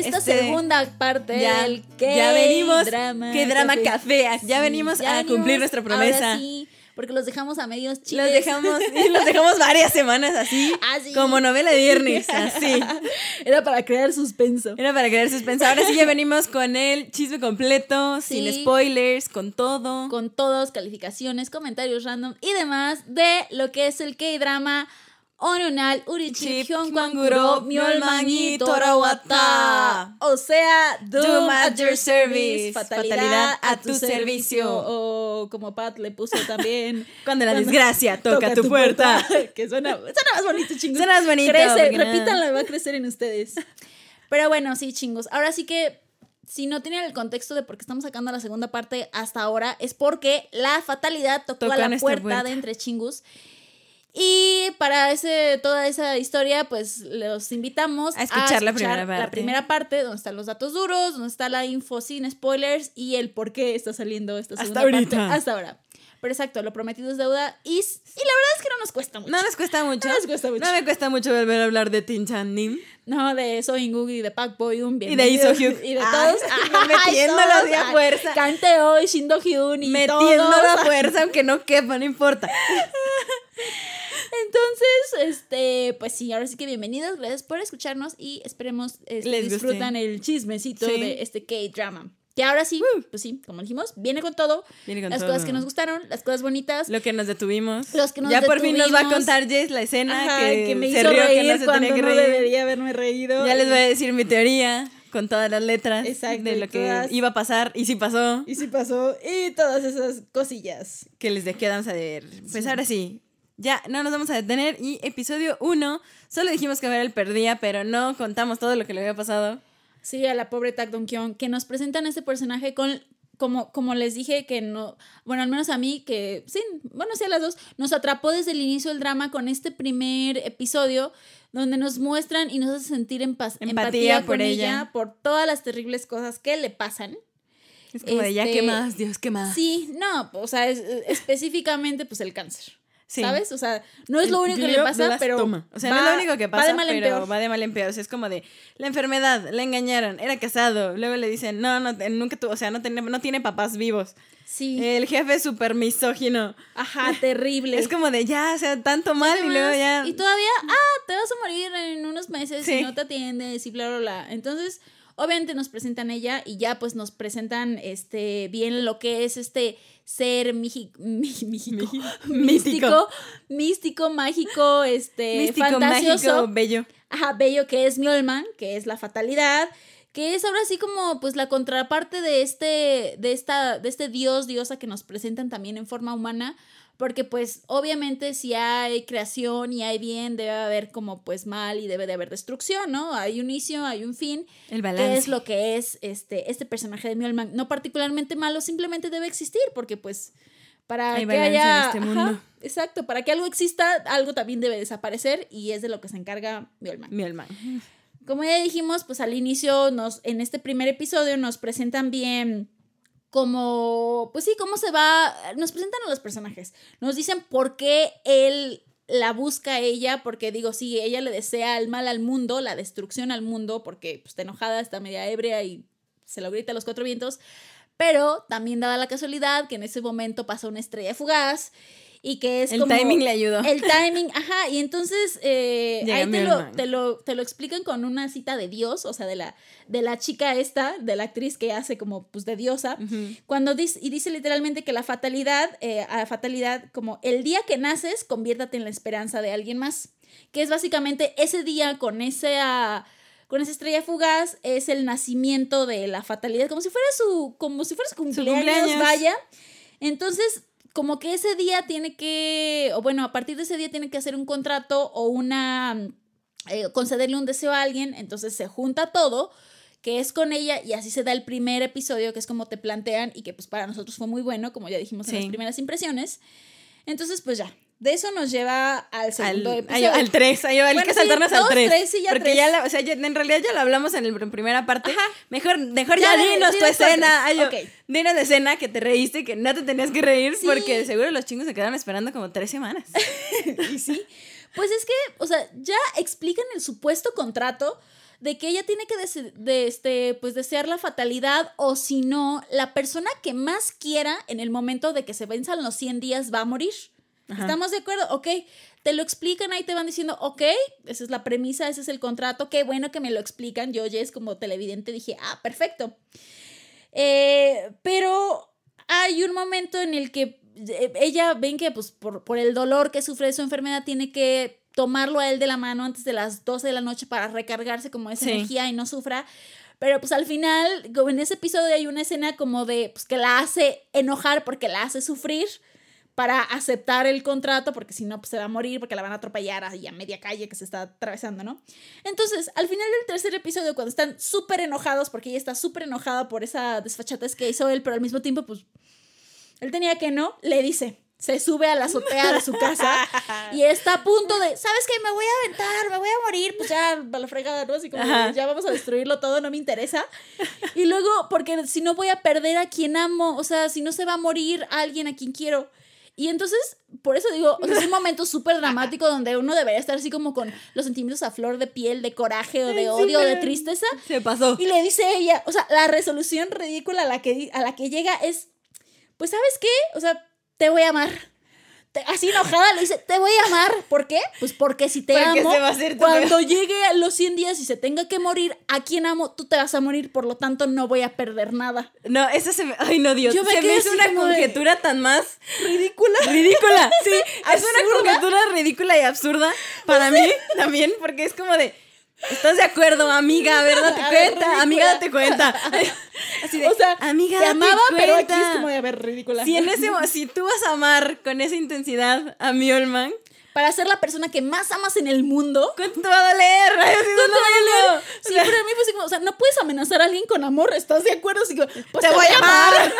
esta este- segunda parte ya, del ya venimos, drama qué drama café, ya venimos a cumplir nuestra promesa. Ahora sí, porque los dejamos a medios chiles. Los dejamos, y los dejamos varias semanas así, Así. como novela de viernes, así. Era para crear suspenso. Era para crear suspenso. Ahora sí ya venimos con el chisme completo, sin spoilers, con todo. Con todos, calificaciones, comentarios random y demás de lo que es el K-drama Onunal Urichi Chip, Hyungwanguro Hyungwanguro, Myolman y Myolman y Torawata. O sea, Doom, Doom at your service. Fatalidad Fatalidad a tu tu servicio. O como Pat le puso también. Cuando la Cuando desgracia toca, tu puerta. que suena, suena más bonito, chingos. Suena más bonito, Crece, repítanlo, va a crecer en ustedes. Pero bueno, sí, chingos. Ahora sí que si no tienen el contexto de por qué estamos sacando la segunda parte hasta ahora, es porque la fatalidad tocó a la puerta. de Entre Chingus. Y para ese, toda esa historia, pues los invitamos A escuchar la primera parte. La primera parte, donde están los datos duros, donde está la info sin spoilers y el por qué está saliendo esta Hasta segunda parte ahorita. hasta ahora. Pero exacto, lo prometido es deuda. Y, y la verdad es que no nos cuesta mucho. No nos cuesta mucho. No nos cuesta mucho. No me cuesta mucho volver a hablar de Tin Chan Nim. No, de So Ingug y de Pak Boyum. Y de Lee So-hyuk. Y de todos. no, metiéndolos de a fuerza. Kanteo y Shindo Hyun y Metiendo todos. la fuerza, aunque no quepa, no importa. Entonces, este, pues sí, ahora sí que bienvenidos. Gracias por escucharnos y esperemos este, Les guste. disfrutan el chismecito Sí. de este K-drama. Que ahora sí, pues sí, como dijimos, viene con todo. Viene con las todo. cosas que nos gustaron, las cosas bonitas. Lo que nos detuvimos. Los que nos ya por fin nos va a contar Jess la escena Ajá, que, me se rió reír que no se cuando tenía que no reír. debería haberme reído. Ya les voy a decir mi teoría con todas las letras Exacto, de lo que iba a pasar y sí pasó. Y sí pasó. Y todas esas cosillas. que les quedamos a ver. Pues ahora sí, ya no nos vamos a detener. Y episodio 1, solo dijimos que ver el perdía, pero no contamos todo lo que le había pasado. Sí, a la pobre Tak Dong Kyung, que nos presentan a este personaje con, como, como les dije, que no, bueno, al menos a mí, que sí, bueno, sí a las dos, nos atrapó desde el inicio del drama con este primer episodio, donde nos muestran y nos hace sentir empa- Empatía empatía, por con ella. ella. por todas las terribles cosas que le pasan. Es como de ya, Este, ¿qué más? Dios, ¿qué más? Sí, no, o sea, es- específicamente, pues el cáncer. Sí. ¿Sabes? O sea, no es lo único que le pasa, pero. O sea, no va- es lo único que va pasa, de mal en pero peor. va de mal en peor. O sea, es como de la enfermedad, la engañaron, era casado. Luego le dicen, no, no, nunca tuvo, o sea, no tiene, no tiene papás vivos. Sí. El jefe es súper misógino. Ajá, terrible. Es como de ya, o sea, tanto mal y luego ya. Y todavía, ah, te vas a morir en unos meses Sí. y no te atiendes y bla, bla, bla. Entonces, obviamente nos presentan ella y ya pues nos presentan este bien lo que es este ser mi- místico, místico, místico, mágico, este, místico, fantasioso. mágico, bello. Ajá, bello que es Mjolman, que es la fatalidad, que es ahora sí como pues la contraparte de este de esta de este dios diosa que nos presentan también en forma humana, porque pues obviamente si hay creación y hay bien debe haber como pues mal y debe de haber destrucción, ¿no? Hay un inicio, hay un fin, El balance. que es lo que es este este personaje de Mjolman, no particularmente malo, simplemente debe existir porque pues para Hay que balance en haya este ajá, exacto, para que algo exista, algo también debe desaparecer y es de lo que se encarga. Mi alma. Como ya dijimos, pues al inicio, nos, en este primer episodio, nos presentan bien como, pues sí, cómo se va, nos presentan a los personajes, nos dicen por qué él la busca a ella, porque digo, sí, ella le desea el mal al mundo, la destrucción al mundo, porque pues, está enojada, está media ebria y se lo grita a los cuatro vientos, pero también dada la casualidad que en ese momento pasa una estrella fugaz y que es El como... timing le ayudó. El timing, ajá, y entonces eh, ahí te lo, te, lo, te lo explican con una cita de Dios, o sea, de la, de la chica esta, de la actriz que hace como pues de diosa, Ujú. cuando dice, y dice literalmente que la fatalidad, eh, a fatalidad, como el día que naces, conviértate en la esperanza de alguien más, que es básicamente ese día con esa... Con esa estrella fugaz es el nacimiento de la fatalidad, como si fuera su, como si fuera su cumpleaños, cumpleaños. vaya. Entonces, como que ese día tiene que, o bueno, a partir de ese día tiene que hacer un contrato o una, eh, concederle un deseo a alguien, entonces se junta todo, que es con ella, y así se da el primer episodio, que es como te plantean, y que pues para nosotros fue muy bueno, como ya dijimos en Sí. las primeras impresiones. Entonces, pues ya, de eso nos lleva al Al, segundo ay, episodio. al 3, hay, hay Bueno, que sí, saltarnos al dos, 3. tres, sí, ya porque tres. ya, la, o sea, ya- en realidad ya lo hablamos en la primera parte. Ajá. Mejor, mejor Ya, ya, di- dinos tu escena. Ay. Dinos de escena que te reíste, que no te tenías que reír, Sí. porque seguro los chingos se quedaron esperando como tres semanas. y sí. Pues es que, o sea, ya explican el supuesto contrato de que ella tiene que dese- de este, pues desear la fatalidad o si no, la persona que más quiera en el momento de que se venzan los 100 días va a morir. Ajá. ¿Estamos de acuerdo? Ok, te lo explican ahí, te van diciendo, ok, esa es la premisa, ese es el contrato, qué bueno que me lo explican. Yo es como televidente dije, ah, perfecto. Eh, pero hay un momento en el que eh, ella ven que pues por, por el dolor que sufre de su enfermedad tiene que tomarlo a él de la mano antes de las 12 de la noche para recargarse como esa Sí. energía y no sufra. Pero pues al final, en ese episodio hay una escena como de pues que la hace enojar porque la hace sufrir para aceptar el contrato, porque si no, pues se va a morir, porque la van a atropellar ahí a media calle que se está atravesando, ¿no? Entonces, al final del tercer episodio, cuando están súper enojados, porque ella está súper enojada por esa desfachatez que hizo él, pero al mismo tiempo, pues, él tenía que no, le dice, se sube a la azotea de su casa y está a punto de, ¿sabes qué? Me voy a aventar, me voy a morir, pues ya, a la fregada, ¿no? Así como, Ajá. ya vamos a destruirlo todo, no me interesa. Y luego, porque si no voy a perder a quien amo, o sea, si no se va a morir alguien a quien quiero. Y entonces, por eso digo, o sea, es un momento súper dramático donde uno debería estar así como con los sentimientos a flor de piel, de coraje o de Sí, odio, de pero- tristeza. Se pasó. Y le dice ella, o sea, la resolución ridícula a la que, a la que llega es, pues, ¿sabes qué? O sea, te voy a amar. Te- así enojada le dice, te voy a amar. ¿Por qué? Pues porque si te Porque amo, cuando llegue a los 100 días y se tenga que morir, a quien amo, tú te vas a morir, por lo tanto no voy a perder nada. No, eso se me. Ay, no, Dios. Yo me se me hizo una de- conjetura tan más Ridícula. ridícula. Sí, es una conjetura ridícula y absurda para mí también, porque es como de. ¿Estás de acuerdo, amiga? A ver, date A cuenta. amiga, date cuenta. Así de, O sea, amiga, te date amaba, pero aquí es como de, a ver, ridícula. Si, en ese, si tú vas a amar con esa intensidad a mi Olman, Para ser la persona que más amas en el mundo, ¿cuánto va a doler? ¿Cuánto va a doler? Sí, pero a mí fue así como, o sea, no puedes amenazar a alguien con amor, ¿estás de acuerdo? Así como, pues Te voy a amar.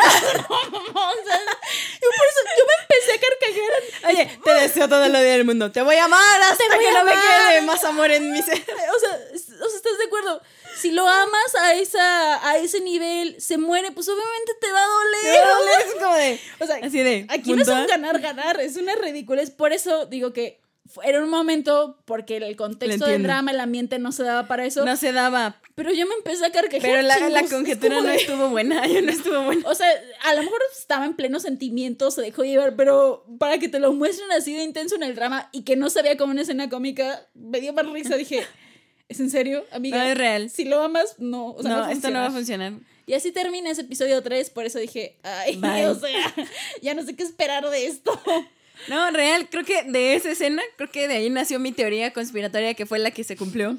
Yo por eso, yo me empecé a carcajear. Oye, te deseo todo lo del mundo. Te voy a amar hasta que no me quede más amor en mi ser. O sea, o sea, ¿estás de acuerdo? Si lo amas a, esa, a ese nivel, se muere, pues obviamente te va a Te doler. va a doler, es como de. O sea, Así de. aquí no es un puntual. ganar-ganar, es una ridiculez. Por eso digo que era un momento, porque el contexto del drama, el ambiente no se daba para eso. No se daba. pero yo me empecé a carcajear. Pero la, la chingos. Es conjetura como no de- estuvo buena. Ya no estuvo buena. O sea, a lo mejor estaba en pleno sentimiento, se dejó llevar, pero para que te lo muestren así de intenso en el drama y que no vea como una escena cómica, me dio más risa. Dije, ¿es en serio, amiga? No es real. Si lo amas, no. O sea, no, no, esto no va a funcionar. Y así termina ese episodio 3, por eso dije, ay, Bye. o sea, ya no sé qué esperar de esto. No, real, creo que de esa escena, creo que de ahí nació mi teoría conspiratoria que fue la que se cumplió.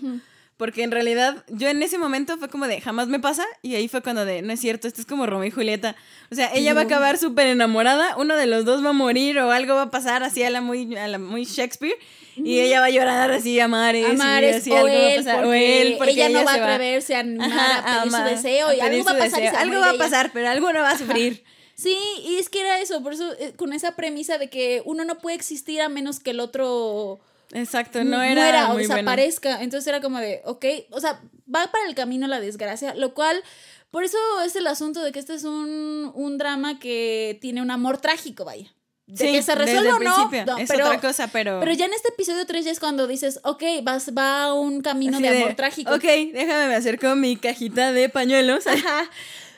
Porque en realidad yo en ese momento fue como de jamás me pasa y ahí fue cuando de no es cierto, esto es como Romeo y Julieta. O sea, ella va a acabar súper enamorada, uno de los dos va a morir o algo va a pasar así a la muy, a la muy Shakespeare y ella va a llorar así a mares, y así o algo va a pasar, porque, o él, porque ella no va a se atreverse a animar Ajá, a pedir su deseo y a algo va a pasar. deseo. se va a Algo va a ella. pasar, pero algo no va a sufrir. Sí, y es que era eso, por eso, eh, con esa premisa de que uno no puede existir a menos que el otro Exacto, no era muera o muy bueno. desaparezca. Entonces era como de, ok, o sea, va para el camino la desgracia, lo cual, por eso es el asunto de que este es un, un drama que tiene un amor trágico, vaya. De Sí, que se el o no, no, es pero, otra cosa, pero... pero ya en este episodio 3 ya es cuando dices, ok, vas, va a un camino de de, amor trágico. Ok, déjame me acerco mi cajita de pañuelos. Ajá.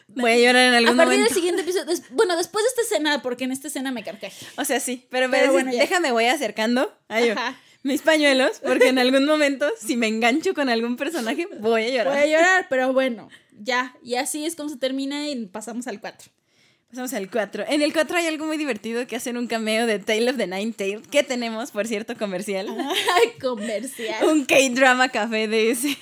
Voy a llorar en A algún partir momento. del siguiente episodio, des- bueno, después de esta escena, porque en esta escena me carcaje. O sea, sí, pero, Pero pero bueno, déjame, voy acercando a yo, Ajá. mis pañuelos, porque en algún momento, si me engancho con algún personaje, voy a llorar. Voy a llorar, pero bueno, ya. Y así es como se termina y pasamos al 4. Pasamos al 4. En el 4 hay algo muy divertido que hacen un cameo de Tale of the Nine Tails, que tenemos, por cierto, comercial. Ay, comercial. un K-drama café de ese,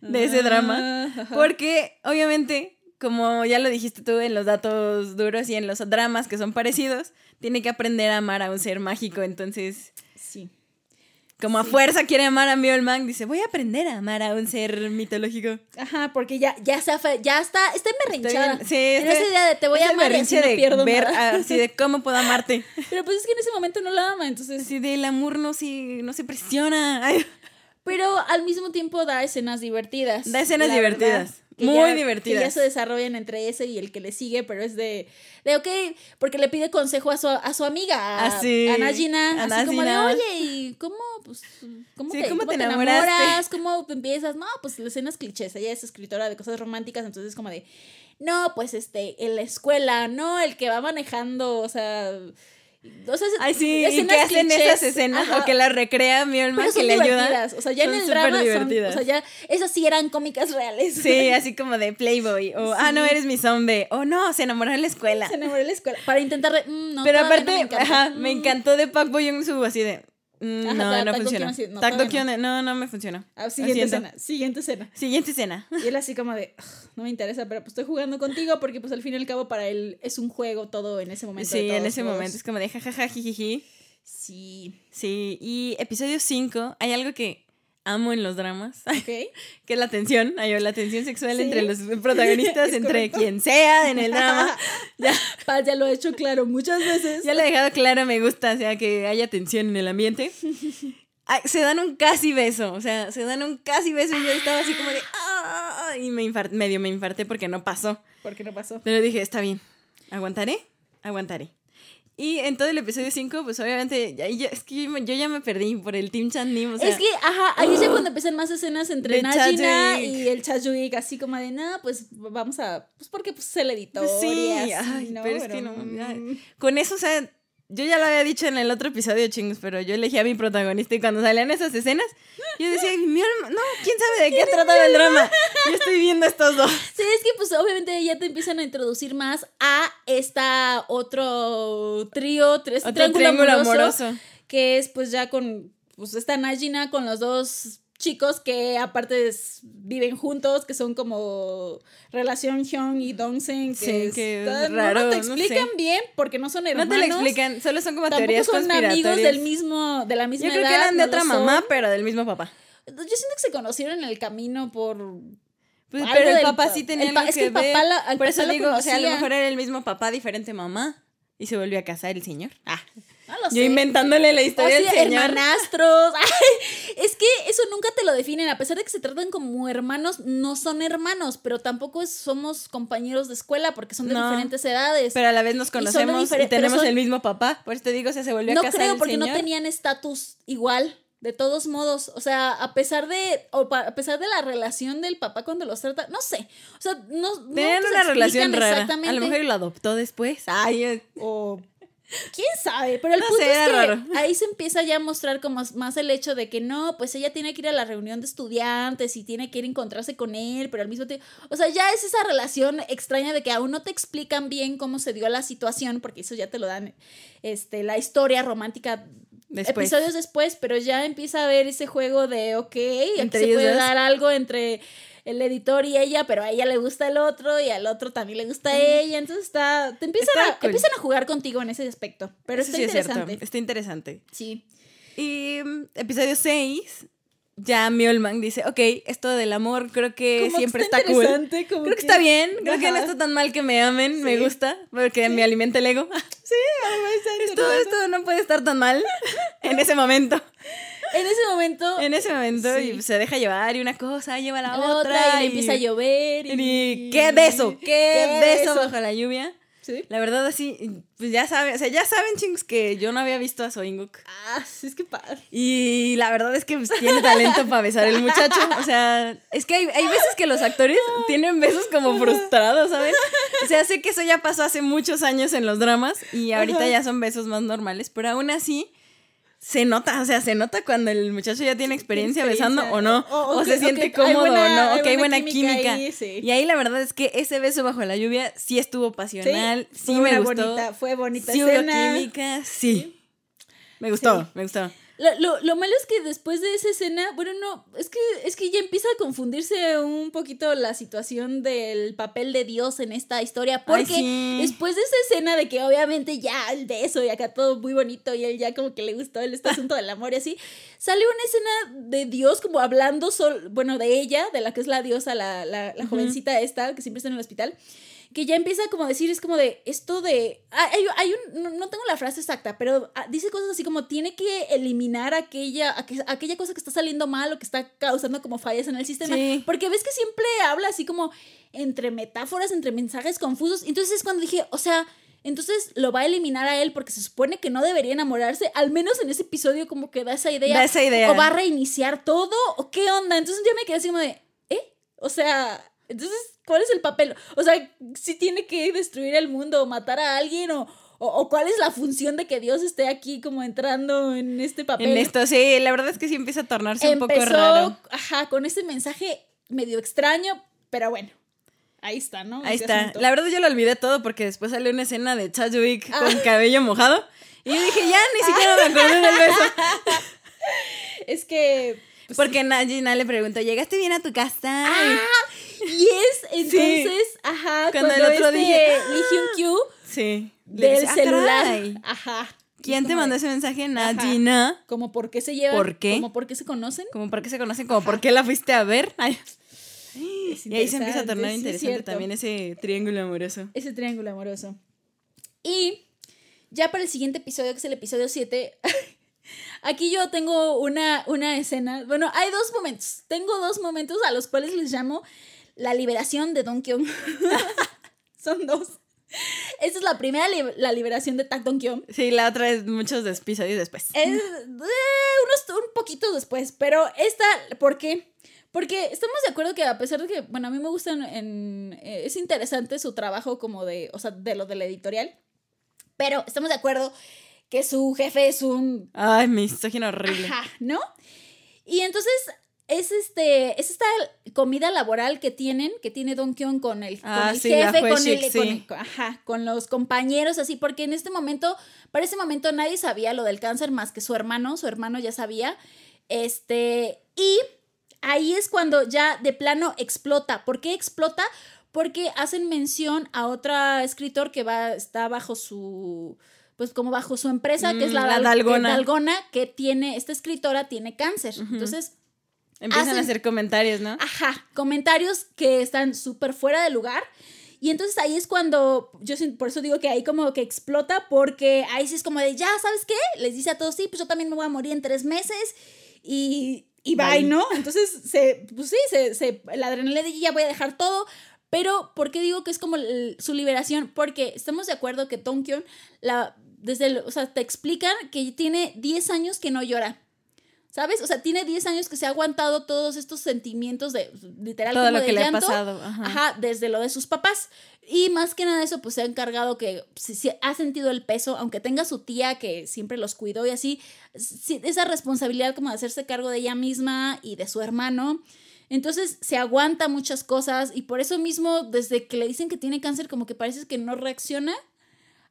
de ese drama. Ajá. Porque, obviamente, como ya lo dijiste tú en los datos duros y en los dramas que son parecidos, tiene que aprender a amar a un ser mágico. Entonces. Como a fuerza quiere amar a Mjolnir, dice, voy a aprender a amar a un ser mitológico. Ajá, porque ya, ya, se ya está, está emberrinchada. Sí, en esa idea de te voy a amar y así berrinche no de pierdo ver nada. así de cómo puedo amarte. Pero pues es que en ese momento no la ama, entonces... Así del amor no se, no se presiona. Ay, Pero al mismo tiempo da escenas divertidas. da escenas divertidas. verdad. Que Muy ya, divertidas. Que ya se desarrollan entre ese y el que le sigue, pero es de, de ok, porque le pide consejo a su, a su amiga, a, Ah, sí, a Najina, así como de, oye, ¿y cómo, pues, cómo, Sí, te, ¿cómo cómo te te enamoras? ¿Cómo empiezas? No, pues escenas clichés, ella es escritora de cosas románticas, entonces como de, no, pues este, en la escuela, no, el que va manejando, o sea... O sea, Ay, sí, y que hacen clichés, esas escenas ajá, o que las recrea mi alma pero que le ayuda. O sea, ya Son en el drama son, divertidas. o sea, ya esas sí eran cómicas reales. Sí, así como de Playboy. O, ah, no, eres mi zombie. O no, se enamoró en la escuela. Se enamoró en la escuela para intentar de, mm, no, Pero aparte, no me Mm. encantó de Park Bo Young Soo así de. Mm, Ajá, no, no funciona. No, no, no me funcionó. Ah, siguiente escena, siguiente escena. Siguiente escena. Y él así como de, "Ugh, no me interesa, pero pues estoy jugando contigo porque pues al fin y al cabo para él es un juego todo en ese momento. Sí, en ese momento es como de jajaja, jijiji. Sí, Sí, y episodio 5, hay algo que amo en los dramas, ok. que es la tensión, hay la tensión sexual Sí. entre los protagonistas, entre correcto. quien sea en el drama. Ya, Paz ya lo he hecho claro muchas veces. ya lo he dejado claro, me gusta, o sea, que haya tensión en el ambiente. Ay, se dan un casi beso, o sea, se dan un casi beso y yo estaba así como de... "Ah", y me medio me infarté porque no pasó. ¿Por qué no pasó? Pero dije, está bien, aguantaré, aguantaré. Y en todo el episodio 5, pues obviamente, ya, ya- es que yo, ya me perdí por el Team Chandim, o sea... es que, ajá, ahí es ya cuando empiezan más escenas entre Najina y el Chajuik, así como de, no, pues vamos a, pues porque pues el editor sí, y así, ay, ¿no? pero es que no, mm, ya. Con eso, o sea, yo ya lo había dicho en el otro episodio, chingos, pero yo elegí a mi protagonista y cuando salían esas escenas, yo decía, mi alma, no, quién sabe de qué trataba el drama. Yo estoy viendo estos dos. Sí, es que pues obviamente ya te empiezan a introducir más a esta otro trío, tres, Otro triángulo, triángulo amoroso, amoroso. que es pues ya con, pues esta Najina con los dos chicos que aparte es- viven juntos, que son como relación Hyun y Dongsen, que, Sí, es, que es no- no raro, te no explican sé. bien porque no son hermanos. No te lo explican, solo son como teorías son amigos del mismo, de la misma yo creo que eran de no otra mamá, pero del mismo papá. Yo siento que se conocieron en el camino por Pues, pero el papá pa- sí tenía el pa- algo es que que el papá ver. la- al Por eso papá digo, o sea, a lo mejor era el mismo papá, diferente mamá. Y se volvió a casar el señor. Ah, no lo yo inventándole la O historia sea, del señor. hermanastros. Ay, es que eso nunca te lo definen. A pesar de que se tratan como hermanos, no son hermanos, pero tampoco somos compañeros de escuela porque son de No, diferentes edades. Pero a la vez nos conocemos y, tenemos son- el mismo papá. Por eso te digo, o sea, se volvió no a casar creo el porque no tenían estatus igual. De todos modos, o sea, a pesar de o pa- a pesar de la relación del papá cuando los trata, no sé, o sea, no no Tenían te una relación rara. exactamente. A lo mejor lo adoptó después. Ay, o quién sabe, pero el No punto sé, es que raro. ahí se empieza ya a mostrar como más el hecho de que no, pues ella tiene que ir a la reunión de estudiantes y tiene que ir a encontrarse con él, pero al mismo tiempo, o sea, ya es esa relación extraña de que aún no te explican bien cómo se dio la situación, porque eso ya te lo dan este la historia romántica Después. episodios después, pero ya empieza a haber ese juego de, ok, aquí se puede dos. dar algo entre el editor y ella, pero a ella le gusta el otro y al otro también le gusta a ella, entonces está, te empiezan, Está a, cool. empiezan a jugar contigo en ese aspecto, pero eso está sí es interesante. Está interesante. Sí. Y mm, episodio 6, ya Mjolman dice, ok, esto del amor creo que Como siempre está está, cool. Creo que está bien, creo que no está tan mal que me amen, me Sí. gusta, porque me alimenta el ego. Sí, está Esto, esto no puede estar tan mal en ese momento. En ese momento, En ese momento Sí. y se deja llevar y una cosa lleva a la, la otra, otra y le empieza a llover. Y, y qué beso, qué, qué beso beso. bajo la lluvia. Sí. La verdad así, pues ya saben, o sea, ya saben chingos que yo no había visto a Soinguk. Ah, sí, es que padre. Y la verdad es que pues, tiene talento para besar el muchacho. O sea, es que hay, hay veces que los actores tienen besos como frustrados, ¿sabes? O sea, sé que eso ya pasó hace muchos años en los dramas y ahorita Ajá. ya son besos más normales, pero aún así se nota, o sea, se nota cuando el muchacho ya tiene experiencia, besando o no, o, O- o se o siente que cómodo buena- o no, o que hay buena química química. ahí, sí. Y ahí la verdad es que ese beso bajo la lluvia sí estuvo pasional, sí, fue me gustó. bonita, fue bonita sí hubo escena. química, sí. Me gustó, me gustó. Lo, lo, lo malo es que después de esa escena, bueno, no, es que, es que ya empieza a confundirse un poquito la situación del papel de Dios en esta historia, Ay, porque sí. después de esa escena de que obviamente ya el beso y acá todo muy bonito y él ya como que le gustó el este asunto del amor y así, sale una escena de Dios como hablando, sol, bueno, de ella, de la que es la diosa, la, la, la jovencita esta que siempre está en el hospital. Que ya empieza como a decir, es como de esto de. ah, Hay, hay un. No, no tengo la frase exacta, pero ah, dice cosas así como tiene que eliminar aquella, aquella cosa que está saliendo mal o que está causando como fallas en el sistema. Porque ves que siempre habla así como entre metáforas, entre mensajes confusos. Entonces es cuando dije, o sea, entonces lo va a eliminar a él porque se supone que no debería enamorarse. Al menos en ese episodio como que da esa idea. Da esa idea. O va a reiniciar todo o qué onda. Entonces yo me quedé así como de, ¿eh? O sea, entonces, ¿cuál es el papel? O sea, si tiene que destruir el mundo o matar a alguien o o, cuál es la función de que Dios esté aquí como entrando en este papel. En esto, sí, la verdad es que sí empieza a tornarse un poco raro. Ajá, con ese mensaje medio extraño, pero bueno. Ahí está, ¿no? Ahí está. La verdad yo lo olvidé todo porque después salió una escena de Chadwick ah. con cabello mojado. Y yo dije, ya, ni siquiera me acordé del beso. es que... Pues porque Gina le preguntó, ¿llegaste bien a tu casa? Ah, y es entonces, ajá, cuando, el otro este dije, Lee Hyun sí del ah, celular. Ajá. ¿Quién te mandó ese mensaje? Nadina. Como por qué se llevan. ¿Por qué? Como por qué se conocen. Como por qué se conocen. Como por qué la fuiste a ver. Y ahí se empieza a tornar interesante también ese triángulo amoroso. Ese triángulo amoroso. Y ya para el siguiente episodio, que es el episodio 7, aquí yo tengo una, una escena. Bueno, hay dos momentos. Tengo dos momentos a los cuales les llamo la liberación de Don Kyung. Son dos. Esta es la primera, la liberación de Tak Dong Kyung. Sí, la otra es muchos episodios después. Es, eh, unos un poquito después, pero esta, ¿por qué? Porque estamos de acuerdo que a pesar de que, bueno, a mí me gusta en, eh, es interesante su trabajo como de, o sea, de lo de la editorial, pero estamos de acuerdo que su jefe es un... Ay, misógino horrible. Ajá, ¿no? Y entonces es este es esta comida laboral que tienen que tiene Don Kyung con el, con ah, jefe con, el, ajá, con los compañeros así porque en este momento para ese momento nadie sabía lo del cáncer más que su hermano su hermano ya sabía este y ahí es cuando ya de plano explota ¿por qué explota? porque hacen mención a otra escritor que va está bajo su pues como bajo su empresa, que es la, mm, Dalgona. Dalgona, que tiene, esta escritora tiene cáncer. Entonces, Empiezan a hacer comentarios, ¿no? Ajá, comentarios que están súper fuera de lugar. Y entonces ahí es cuando, yo por eso digo que ahí como que explota, porque ahí sí es como de, ya, ¿sabes qué? Les dice a todos, sí, pues yo también me voy a morir en tres meses y, y bye, ¿no? Entonces, se, pues sí, se, se, la adrenalina de ya voy a dejar todo. Pero, ¿por qué digo que es como su liberación? Porque estamos de acuerdo que Tonkyun, la, desde, o sea, te explican que tiene 10 años que no llora. ¿Sabes? O sea, tiene 10 años que se ha aguantado todos estos sentimientos de literal Todo como lo que le ha pasado. Ajá. desde lo de sus papás. Y más que nada eso, pues se ha encargado que si, ha sentido el peso, aunque tenga su tía que siempre los cuidó y así, esa responsabilidad como de hacerse cargo de ella misma y de su hermano. Entonces se aguanta muchas cosas y por eso mismo, desde que le dicen que tiene cáncer, como que parece que no reacciona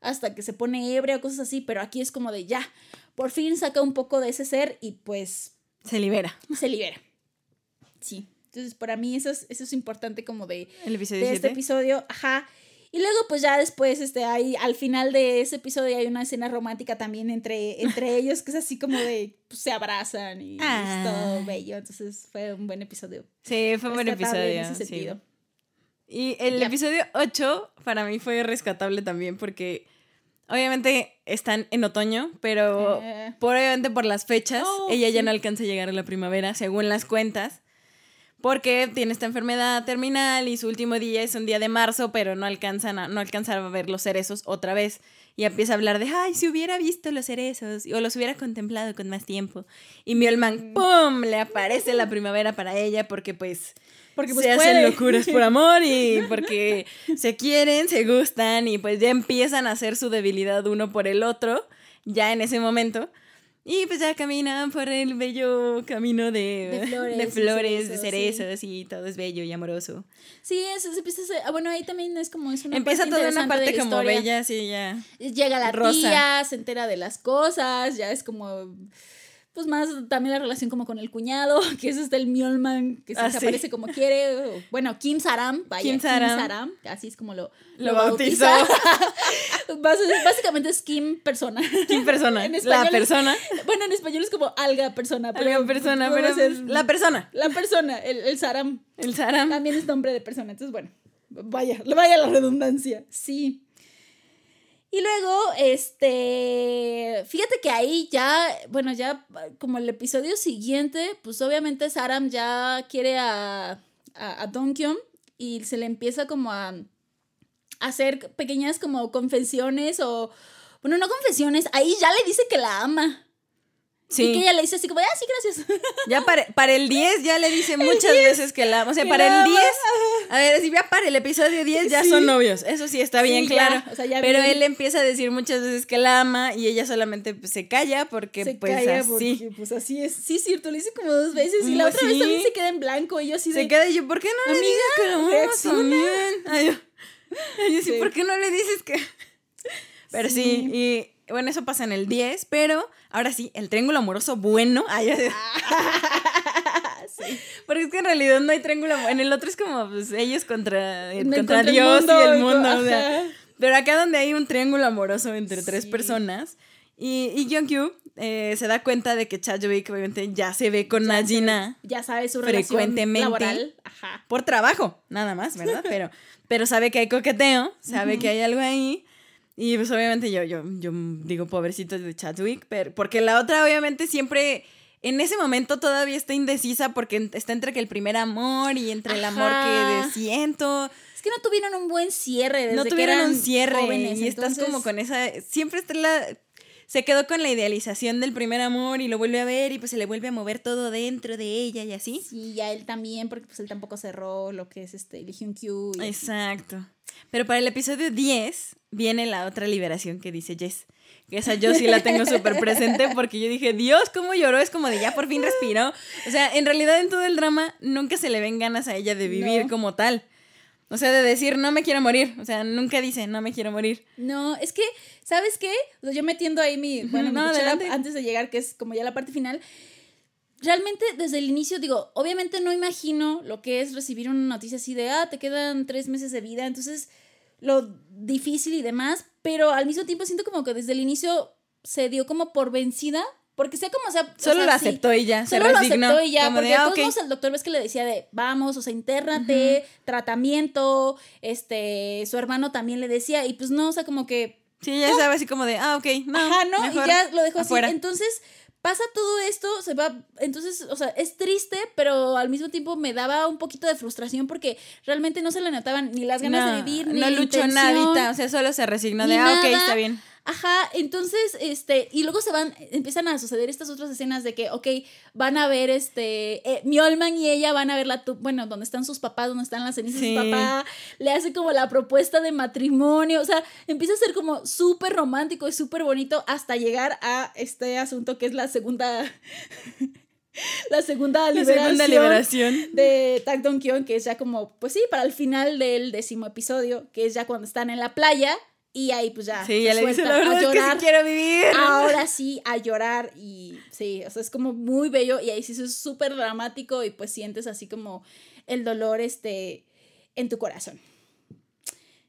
hasta que se pone ebria o cosas así, pero aquí es como de ya, por fin saca un poco de ese ser y pues... Se libera. Se libera. Sí. Entonces, para mí eso es, eso es importante como de, ¿El episodio de este episodio. Ajá. Y luego, pues ya después, este, hay, al final de ese episodio hay una escena romántica también entre, entre ellos, que es así como de, pues, se abrazan y es ah. todo bello. Entonces fue un buen episodio. Sí, fue un buen episodio. Y el episodio 8 para mí fue rescatable también porque Obviamente están en otoño, pero eh. por, obviamente por las fechas, oh, ella ya no alcanza a llegar a la primavera, según las cuentas, porque tiene esta enfermedad terminal y su último día es un día de marzo, pero no alcanzan a, no alcanzan a ver los cerezos otra vez. Y empieza a hablar de, ay, si hubiera visto los cerezos o los hubiera contemplado con más tiempo. Y Miolman, mm. ¡pum!, le aparece la primavera para ella porque pues porque pues, se hacen locuras por amor y porque se quieren, se gustan y pues ya empiezan a hacer su debilidad uno por el otro, ya en ese momento. Y pues ya caminan por el bello camino de, de flores, de, cerezos, y todo es bello y amoroso. Sí, eso se empieza a, bueno, ahí también es como es una Empieza toda una parte como bella, sí, ya. Llega la tía, se entera de las cosas, ya es como pues más también la relación como con el cuñado, que es este el Mjolman, que se ah, aparece como quiere. Bueno, Kim Saram, vaya, Kim Saram, así es como lo, lo, bautizó. Básicamente es Kim persona. Kim persona. la persona. bueno, en español es como alga persona. Pero alga persona, pero es la persona. La persona, el, el Saram. El Saram. También es nombre de persona. Entonces, bueno, vaya, vaya la redundancia. Sí. Y luego, este, fíjate que ahí ya, bueno, ya como el episodio siguiente, pues obviamente Saram ya quiere a, a, a y se le empieza como a hacer pequeñas como confesiones o, bueno, no confesiones, ahí ya le dice que la ama. Sí. Y que ella le dice así como, ah, sí, gracias. Ya para, para el 10 ya le dice muchas veces que la ama. O sea, para el ama. 10, a ver, si ya para el episodio 10 ya Sí. son novios. Eso sí está bien Sí, ya, claro. o sea, ya Pero bien. él empieza a decir muchas veces que la ama y ella solamente pues, se calla porque se pues calla así. porque, pues así es. Sí, es cierto, lo hice como dos veces y Mm, la otra vez también se queda en blanco y yo así de... Se queda y yo, ¿por qué no le Amiga, dices que la también? Ay, yo, ay, yo sí, Sí. ¿por qué no le dices que...? Pero sí. y bueno, eso pasa en el 10, pero ahora sí, el triángulo amoroso bueno. Ay. Sí. Porque es que en realidad no hay triángulo. En el otro es como pues, ellos contra, contra el Dios mundo, y el mundo. o sea. ajá. Pero acá donde hay un triángulo amoroso entre tres Sí. personas. Y, y Jungkook eh, se da cuenta de que Chajovic obviamente ya se ve con Najina Ya sabe su relación Frecuentemente. laboral. Ajá. por trabajo, nada más, ¿verdad? Pero, pero sabe que hay coqueteo, sabe que hay algo ahí. Y pues obviamente yo, yo, yo digo pobrecito de Chadwick, pero porque la otra obviamente siempre, en ese momento todavía está indecisa porque está entre que el primer amor y entre el amor Ajá. que siento. Es que no tuvieron un buen cierre desde no que tuvieron eran un cierre jóvenes, y estás como con esa, siempre está la... Se quedó con la idealización del primer amor y lo vuelve a ver y pues se le vuelve a mover todo dentro de ella y así. Sí, ya él también, porque pues él tampoco cerró lo que es este Hyun Kyu. y así. Pero para el episodio 10 viene la otra liberación que dice Jess. Que esa yo sí la tengo súper presente porque yo dije, Dios, cómo lloró. Es como de ya por fin respiró. O sea, en realidad en todo el drama nunca se le ven ganas a ella de vivir No. como tal. O sea, de decir, no me quiero morir. O sea, nunca dice, no me quiero morir. No, es que, ¿sabes qué? O sea, yo metiendo ahí mi, bueno, mi no, cuchara antes de llegar, que es como ya la parte final. Realmente, desde el inicio, digo, obviamente no imagino lo que es recibir una noticia así de, ah, te quedan tres meses de vida, entonces lo difícil y demás, pero al mismo tiempo siento como que desde el inicio se dio como por vencida, porque sea como sea. o Solo sea, lo sí, aceptó y ya. se Solo lo resignó. aceptó y ya, porque de, a ah, todos modos el doctor ves que le decía de, vamos, o sea, intérnate, tratamiento, este, su hermano también le decía, y pues no, o sea, como que Sí, ella estaba así como de, ah, ok, no. Ajá, ¿no? mejor y ya lo dejó afuera. así. Entonces, pasa todo esto, se va. Entonces, o sea, es triste, pero al mismo tiempo me daba un poquito de frustración porque realmente no se le notaban ni las ganas de vivir, ni no luchó nadita, o sea, solo se resignó de, ah, ok, está bien. Ajá, entonces, este, y luego se van, empiezan a suceder estas otras escenas de que, ok, van a ver, este, eh, Mjolman y ella van a ver la, bueno, donde están sus papás, donde están las cenizas de su papá, le hace como la propuesta de matrimonio, o sea, empieza a ser como súper romántico y súper bonito hasta llegar a este asunto que es la segunda, la segunda La liberación. segunda liberación. De Tak Dong Kyon, que es ya como, pues sí, para el final del décimo episodio, que es ya cuando están en la playa y ahí pues ya. Sí, ya le dice, a verdad es que sí llorar. quiero vivir. Ahora sí, a llorar y sí, o sea, es como muy bello y ahí sí es súper dramático y pues sientes así como el dolor este en tu corazón.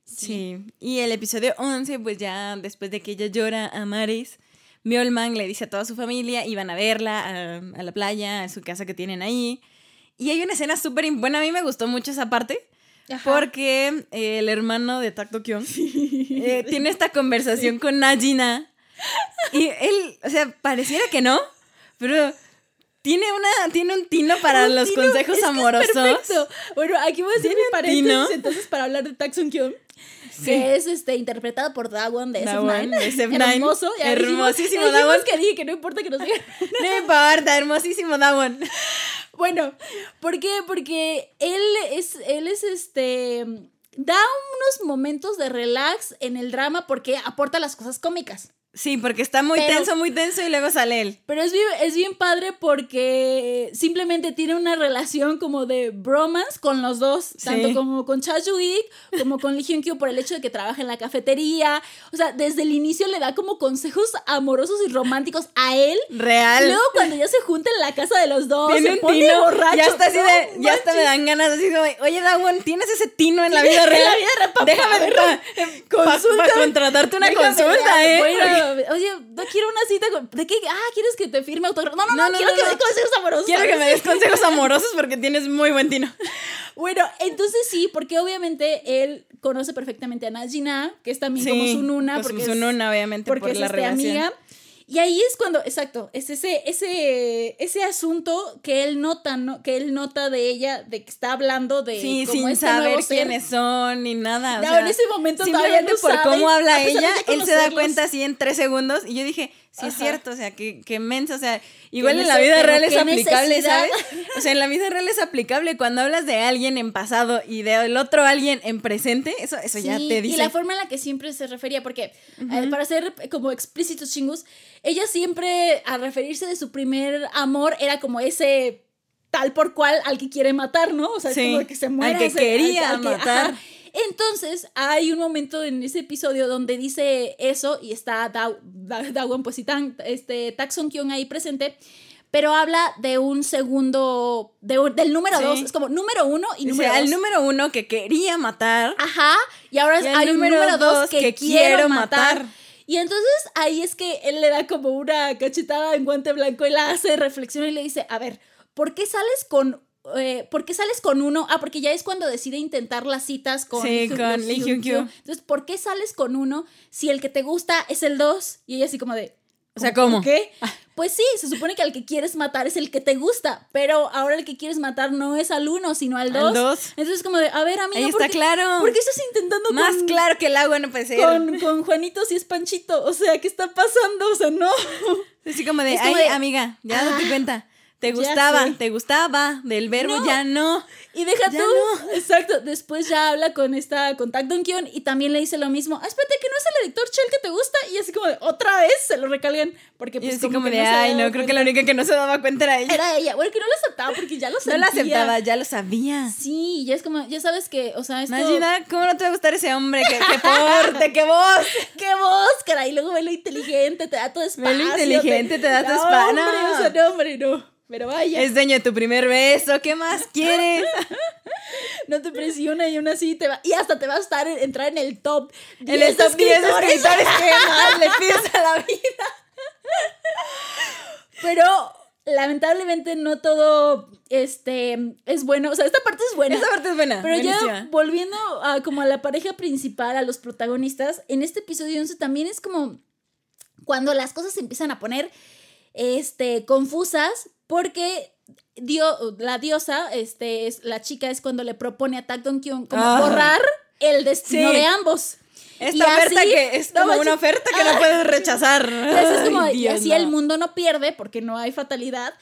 Sí, y el episodio 11, pues ya después de que ella llora a Maris, Mjolman le dice a toda su familia y van a verla a, a la playa, a su casa que tienen ahí. Y hay una escena súper buena, a mí me gustó mucho esa parte, Ajá. porque eh, el hermano de Takto Kyung eh, tiene esta conversación con Najina. Y él, o sea, pareciera que no, pero tiene, una, tiene un tino para Un los tino, consejos es que es amorosos. perfecto. Bueno, aquí voy a hacer mi paréntesis tino. entonces para hablar de Taxon Kyung. Sí. Que es este, interpretado por Dawon de Dawon, SF9. de SF9. Hermoso. ya Hermosísimo dijimos Dawon. que dije que no importa que nos digan. No importa, hermosísimo Dawon. Bueno, ¿por qué? Porque él es, él es este. Da unos momentos de relax en el drama porque aporta las cosas cómicas. Sí, porque está muy Pero- tenso, muy tenso y luego sale él. Pero es bien, es bien padre porque simplemente tiene una relación como de bromance con los dos, tanto como con Cha Ju-ik como con Lee Hyun Kyo por el hecho de que trabaja en la cafetería. O sea, desde el inicio le da como consejos amorosos y románticos a él. Real. Luego cuando ya se junta en la casa de los dos, Tiene se un pone tino. borracho. ya está así No de. Ya hasta me dan ganas así de. Oye, Dawon, ¿tienes ese tino en la vida real? En la vida real, papá, Déjame ver, para consúltame. contratarte una Déjame, consulta, ya, ¿eh? A, oye, no quiero una cita con, ¿de qué? Ah, ¿quieres que te firme autógrafo? No, no, no, No, quiero no, que no. me des consejos amorosos. Quiero que me des consejos amorosos porque tienes muy buen tino. Bueno, entonces sí, porque obviamente él conoce perfectamente a Najina, que es también como su nuna, pues, porque su nuna, obviamente, porque por es la este, relación. amiga. Y ahí es cuando, exacto, es ese, ese, ese asunto que él nota, ¿no? Que él nota de ella, de que está hablando de Sí, como sin este saber quiénes son ni nada. o No, sea, en ese momento todavía simplemente no por sabe, cómo habla ella, él se da cuenta así en tres segundos. Y yo dije, sí es cierto, o sea, que, que mensa, o sea, igual en la vida real es aplicable, necesidad. ¿sabes? O sea, en la vida real es aplicable cuando hablas de alguien en pasado y del otro alguien en presente, eso, eso ya te dice. Y la forma en la que siempre se refería, porque eh, para ser como explícitos chingus, ella siempre a referirse de su primer amor era como ese tal por cual al que quiere matar, ¿no? O sea, es como que se al muere. que ese- quería que- matar. Entonces, hay un momento en ese episodio donde dice eso y está Da- Da- Dawan, pues y tan, este, Taxon Kyung ahí presente. Pero habla de un segundo, de del número Sí. dos, es como número uno y número dos. número uno que quería matar. Ajá, y ahora Y hay un número dos dos que, quiero matar. matar. Y entonces ahí es que él le da como una cachetada en guante blanco y la hace reflexionar y le dice, a ver, ¿por qué sales con... eh, ¿Por qué sales con uno? Ah, porque ya es cuando decide intentar las citas con, Sí, con Lee Hyun. Entonces, ¿por qué sales con uno si el que te gusta es el dos? Y ella así como de... O sea, ¿por ¿cómo? qué? Pues sí, se supone que al que quieres matar es el que te gusta, pero ahora el que quieres matar no es al uno, sino al Al dos. dos. Entonces, como de, a ver, amiga, Ahí ¿por está qué- claro. ¿Por qué estás intentando Más con, claro que el agua no puede ser. con, con Juanito si es Panchito? O sea, ¿qué está pasando? O sea, no. Así como de, como ay, de, amiga, ya ah, date cuenta. Te gustaba, te gustaba. Del verbo No. ya no. Y deja Ya tú. no. Exacto. Después ya habla con esta, con Dong Kyun y también le dice lo mismo. Ah, espérate, que no es el editor Chell que te gusta. Y así como de, otra vez se lo recalgan. Porque Y pues así como, que de, ay, daba no, creo que la única que no se daba cuenta era ella. Era ella. Bueno, que no lo aceptaba porque ya lo no sabía. la aceptaba, ya lo sabía. Sí, ya es como, ya sabes que, o sea, esto... Magida, ¿cómo no te va a gustar ese hombre? ¡Qué, qué porte, qué voz! ¡Qué voz, caray! Y luego ve lo inteligente, te da todo espacio. Ve lo inteligente, te da tu No, espacio. hombre, No. o sea, no, hombre, no. Pero vaya, Es dueño de tu primer beso, ¿qué más quieres? no te presiona y aún así te va... Y hasta te va a estar, entrar en el top 10 En el top 10 escritores. que más le pides a la vida. Pero lamentablemente no todo este es bueno. O sea, esta parte es buena. Esa parte es buena. Pero ya volviendo a como a la pareja principal, a los protagonistas, en este episodio 11 también es como cuando las cosas se empiezan a poner este confusas porque dio, la diosa, este es la chica es cuando le propone a Tak Dong Kyun como Ah. borrar el destino Sí. de ambos. Y Esta oferta así- que es como una oferta que no puedes rechazar. Entonces es como, Ay, y así no. el mundo no pierde porque no hay fatalidad,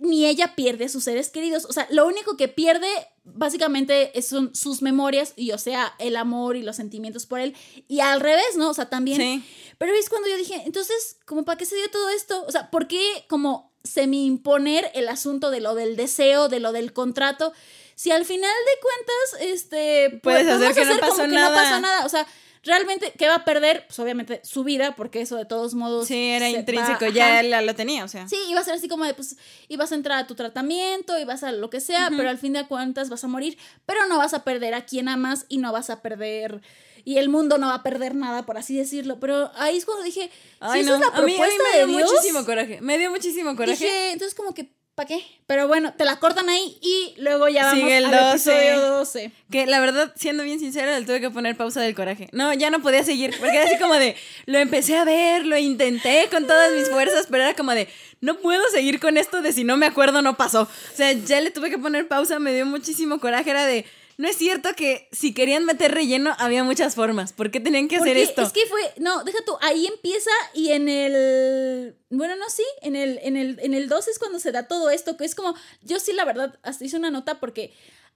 ni ella pierde a sus seres queridos. O sea, lo único que pierde básicamente son sus memorias y, o sea, el amor y los sentimientos por él. Y al revés, ¿no? O sea, también. Sí. Pero es cuando yo dije, entonces, ¿como para qué se dio todo esto? O sea, ¿por qué como semi imponer el asunto de lo del deseo, de lo del contrato? Si al final de cuentas, este, Puedes podemos hacer que no como que no pasó nada. O sea, realmente, ¿qué va a perder? Pues obviamente su vida, porque eso de todos modos. Sí, era va- intrínseco, ya él lo tenía, o sea. Sí, iba a ser así como de, pues, ibas a entrar a tu tratamiento, ibas a lo que sea, pero al fin de cuentas vas a morir, pero no vas a perder a quien amas y no vas a perder, y el mundo no va a perder nada, por así decirlo. Pero ahí es cuando dije, Ay, si no. esa es la a mí, a propuesta mí me dio de Dios, muchísimo coraje. Me dio muchísimo coraje. dije, entonces como que, ¿para qué? Pero bueno, te la cortan ahí y luego ya vamos Sigue el al 12. episodio 12. Que la verdad, siendo bien sincera, le tuve que poner pausa del coraje. No, ya no podía seguir. Porque era así como de, lo empecé a ver, lo intenté con todas mis fuerzas, pero era como de, no puedo seguir con esto de si no me acuerdo, no pasó. O sea, ya le tuve que poner pausa, me dio muchísimo coraje. Era de, no es cierto que si querían meter relleno, había muchas formas. ¿Por qué tenían que hacer Porque esto? Es que fue, no, deja tú, ahí empieza y en el, bueno, no, sí, en el, en el, en el 2 es cuando se da todo esto, que es como, yo sí, la verdad, hasta hice una nota porque,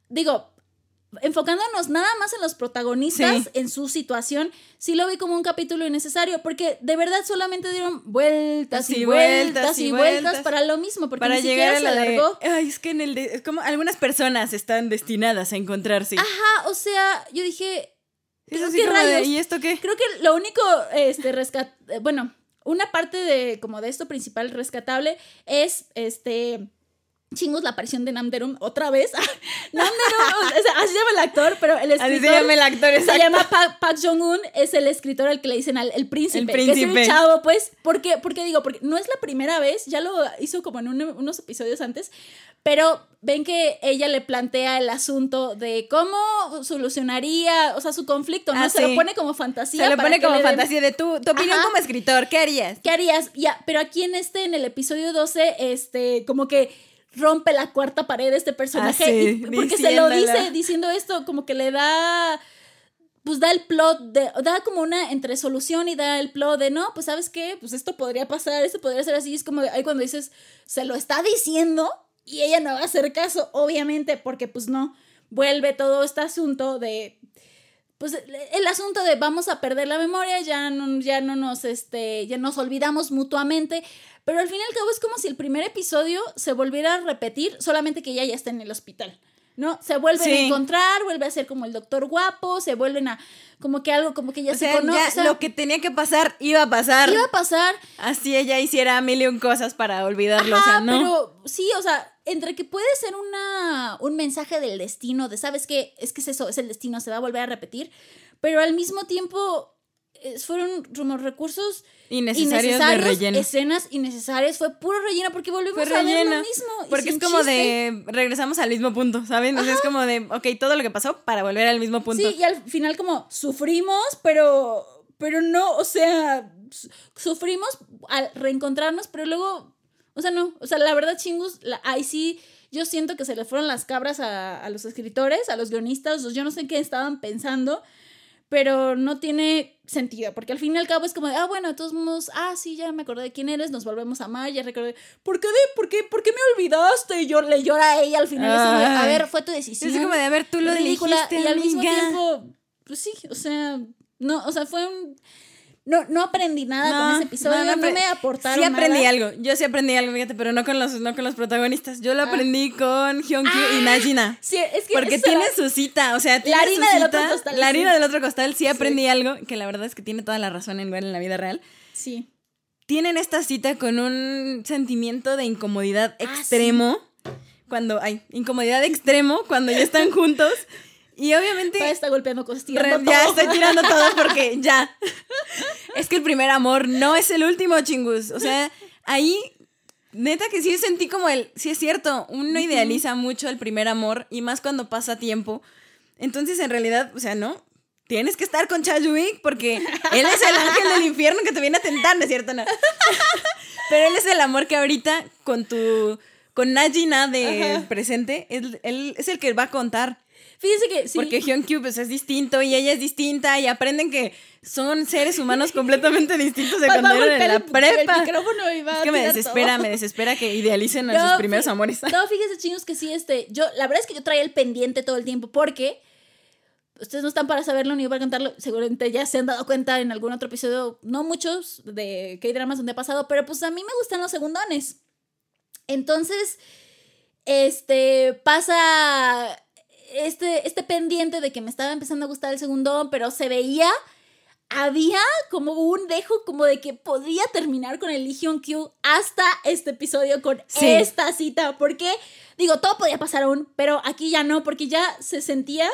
digo, enfocándonos nada más en los protagonistas, Sí. en su situación, sí lo vi como un capítulo innecesario, porque de verdad solamente dieron vueltas y vueltas, y vueltas, vueltas. para lo mismo, porque Para ni llegar siquiera a se de, alargó. ay, es que en el de, es como algunas personas están destinadas a encontrarse. Ajá, o sea, yo dije, Es creo así que como de, rayos. ¿Y esto qué? Creo que lo único, este, rescat eh, bueno, una parte de, como de esto principal rescatable es, este, chingos la aparición de Namderum otra vez. Namderum, o sea, así se llama el actor, pero el escritor. Así se llama el actor, exacto. Se llama Park, Park Jong-un, es el escritor al que le dicen al el príncipe, El que es príncipe. el chavo, pues. ¿Por qué? Porque digo, porque no es la primera vez, ya lo hizo como en un- unos episodios antes, pero ven que ella le plantea el asunto de cómo solucionaría, o sea, su conflicto, ¿no? Ah, se sí. lo pone como fantasía. Se lo pone como den- fantasía de tu, tu opinión Ajá. como escritor, ¿qué harías? ¿Qué harías? Ya, pero aquí en este, en el episodio 12, este, como que rompe la cuarta pared este personaje. Ah, sí, y- porque se lo dice, diciendo esto, como que le da. Pues da el plot de. Da como una entre solución y da el plot de no, pues sabes qué, pues esto podría pasar, esto podría ser así. Es como de, ahí cuando dices, se lo está diciendo y ella no va a hacer caso, obviamente, porque pues no. Vuelve todo este asunto de pues el asunto de vamos a perder la memoria, ya no, ya no nos, este, ya nos olvidamos mutuamente, pero al fin y al cabo es como si el primer episodio se volviera a repetir, solamente que ella ya está en el hospital, ¿no? Se vuelven Sí. a encontrar, vuelve a ser como el doctor guapo, se vuelven a, como que algo, como que ya O se sea, cono- ya o sea, lo que tenía que pasar iba a pasar. iba a pasar, Así ella hiciera mil y un cosas para olvidarlo, o sea, ¿no? pero sí, o sea, entre que puede ser una, un mensaje del destino, de sabes que es que es eso, es el destino, se va a volver a repetir, pero al mismo tiempo fueron como recursos Innecesarios, innecesarios, de relleno. escenas innecesarias, fue puro relleno porque volvimos Fue a ver lo relleno. mismo. Porque es como chiste. de regresamos al mismo punto, ¿saben? O sea, es como de, ok, todo lo que pasó para volver al mismo punto. Sí, y al final como sufrimos, pero, pero no, o sea, su- sufrimos al reencontrarnos, pero luego, o sea, no, o sea, la verdad, chingus, la, ahí sí, yo siento que se le fueron las cabras a, a los escritores, a los guionistas, yo no sé qué estaban pensando, pero no tiene sentido, porque al fin y al cabo es como de, ah, bueno, de todos modos, ah, sí, ya me acordé de quién eres, nos volvemos a amar, ya recordé, ¿por qué, de, por qué, por qué me olvidaste? Y yo le llora a ella al final, a ver, fue tu decisión Es como de, a ver, tú lo ridícula dijiste, y al mismo tiempo pues sí o sea no o sea fue un no no aprendí nada con ese episodio no, no, no apre- me aportaron Sí aprendí nada. algo, yo sí aprendí algo, fíjate, pero no con los, no con los protagonistas. Yo lo Ah. aprendí con Hyunkyu y Najina. sí es que Porque tiene su cita, o sea, tiene harina su del otro cita, costal, La harina sí. del otro costal, sí aprendí algo, que la verdad es que tiene toda la razón en ver en la vida real. sí Tienen esta cita con un sentimiento de incomodidad Ah, extremo. Cuando hay incomodidad extremo, cuando ya están juntos. Y obviamente. Todavía está golpeando tirando ya estoy tirando todo porque ya. es que el primer amor no es el último, chingus. O sea, ahí, neta que sí sentí como el. Sí, es cierto, uno idealiza mucho el primer amor y más cuando pasa tiempo. Entonces, en realidad, o sea, no. Tienes que estar con Chayuik porque él es el ángel del infierno que te viene a tentar, ¿no es cierto? No. Pero él es el amor que ahorita con tu. Con Najina de Ajá. presente, él, él es el que va a contar. Fíjense que sí Porque Hyunkyu pues, es distinto y ella es distinta y aprenden que son seres humanos completamente distintos de a cuando eran en la prepa. el micrófono y va Es a que me desespera, todo. me desespera que idealicen a No, sus primeros amores. No, fíjense, chingos, que sí, este, yo, la verdad es que yo traía el pendiente todo el tiempo porque ustedes no están para saberlo ni para contarlo, seguramente ya se han dado cuenta en algún otro episodio, no muchos de K-dramas donde ha pasado, pero pues a mí me gustan los segundones. Entonces, este, pasa este, este pendiente de que me estaba empezando a gustar el segundón, pero se veía había como un dejo como de que podría terminar con el Hyun Kyu hasta este episodio con Sí. esta cita. Porque, digo, todo podía pasar aún, pero aquí ya no, porque ya se sentía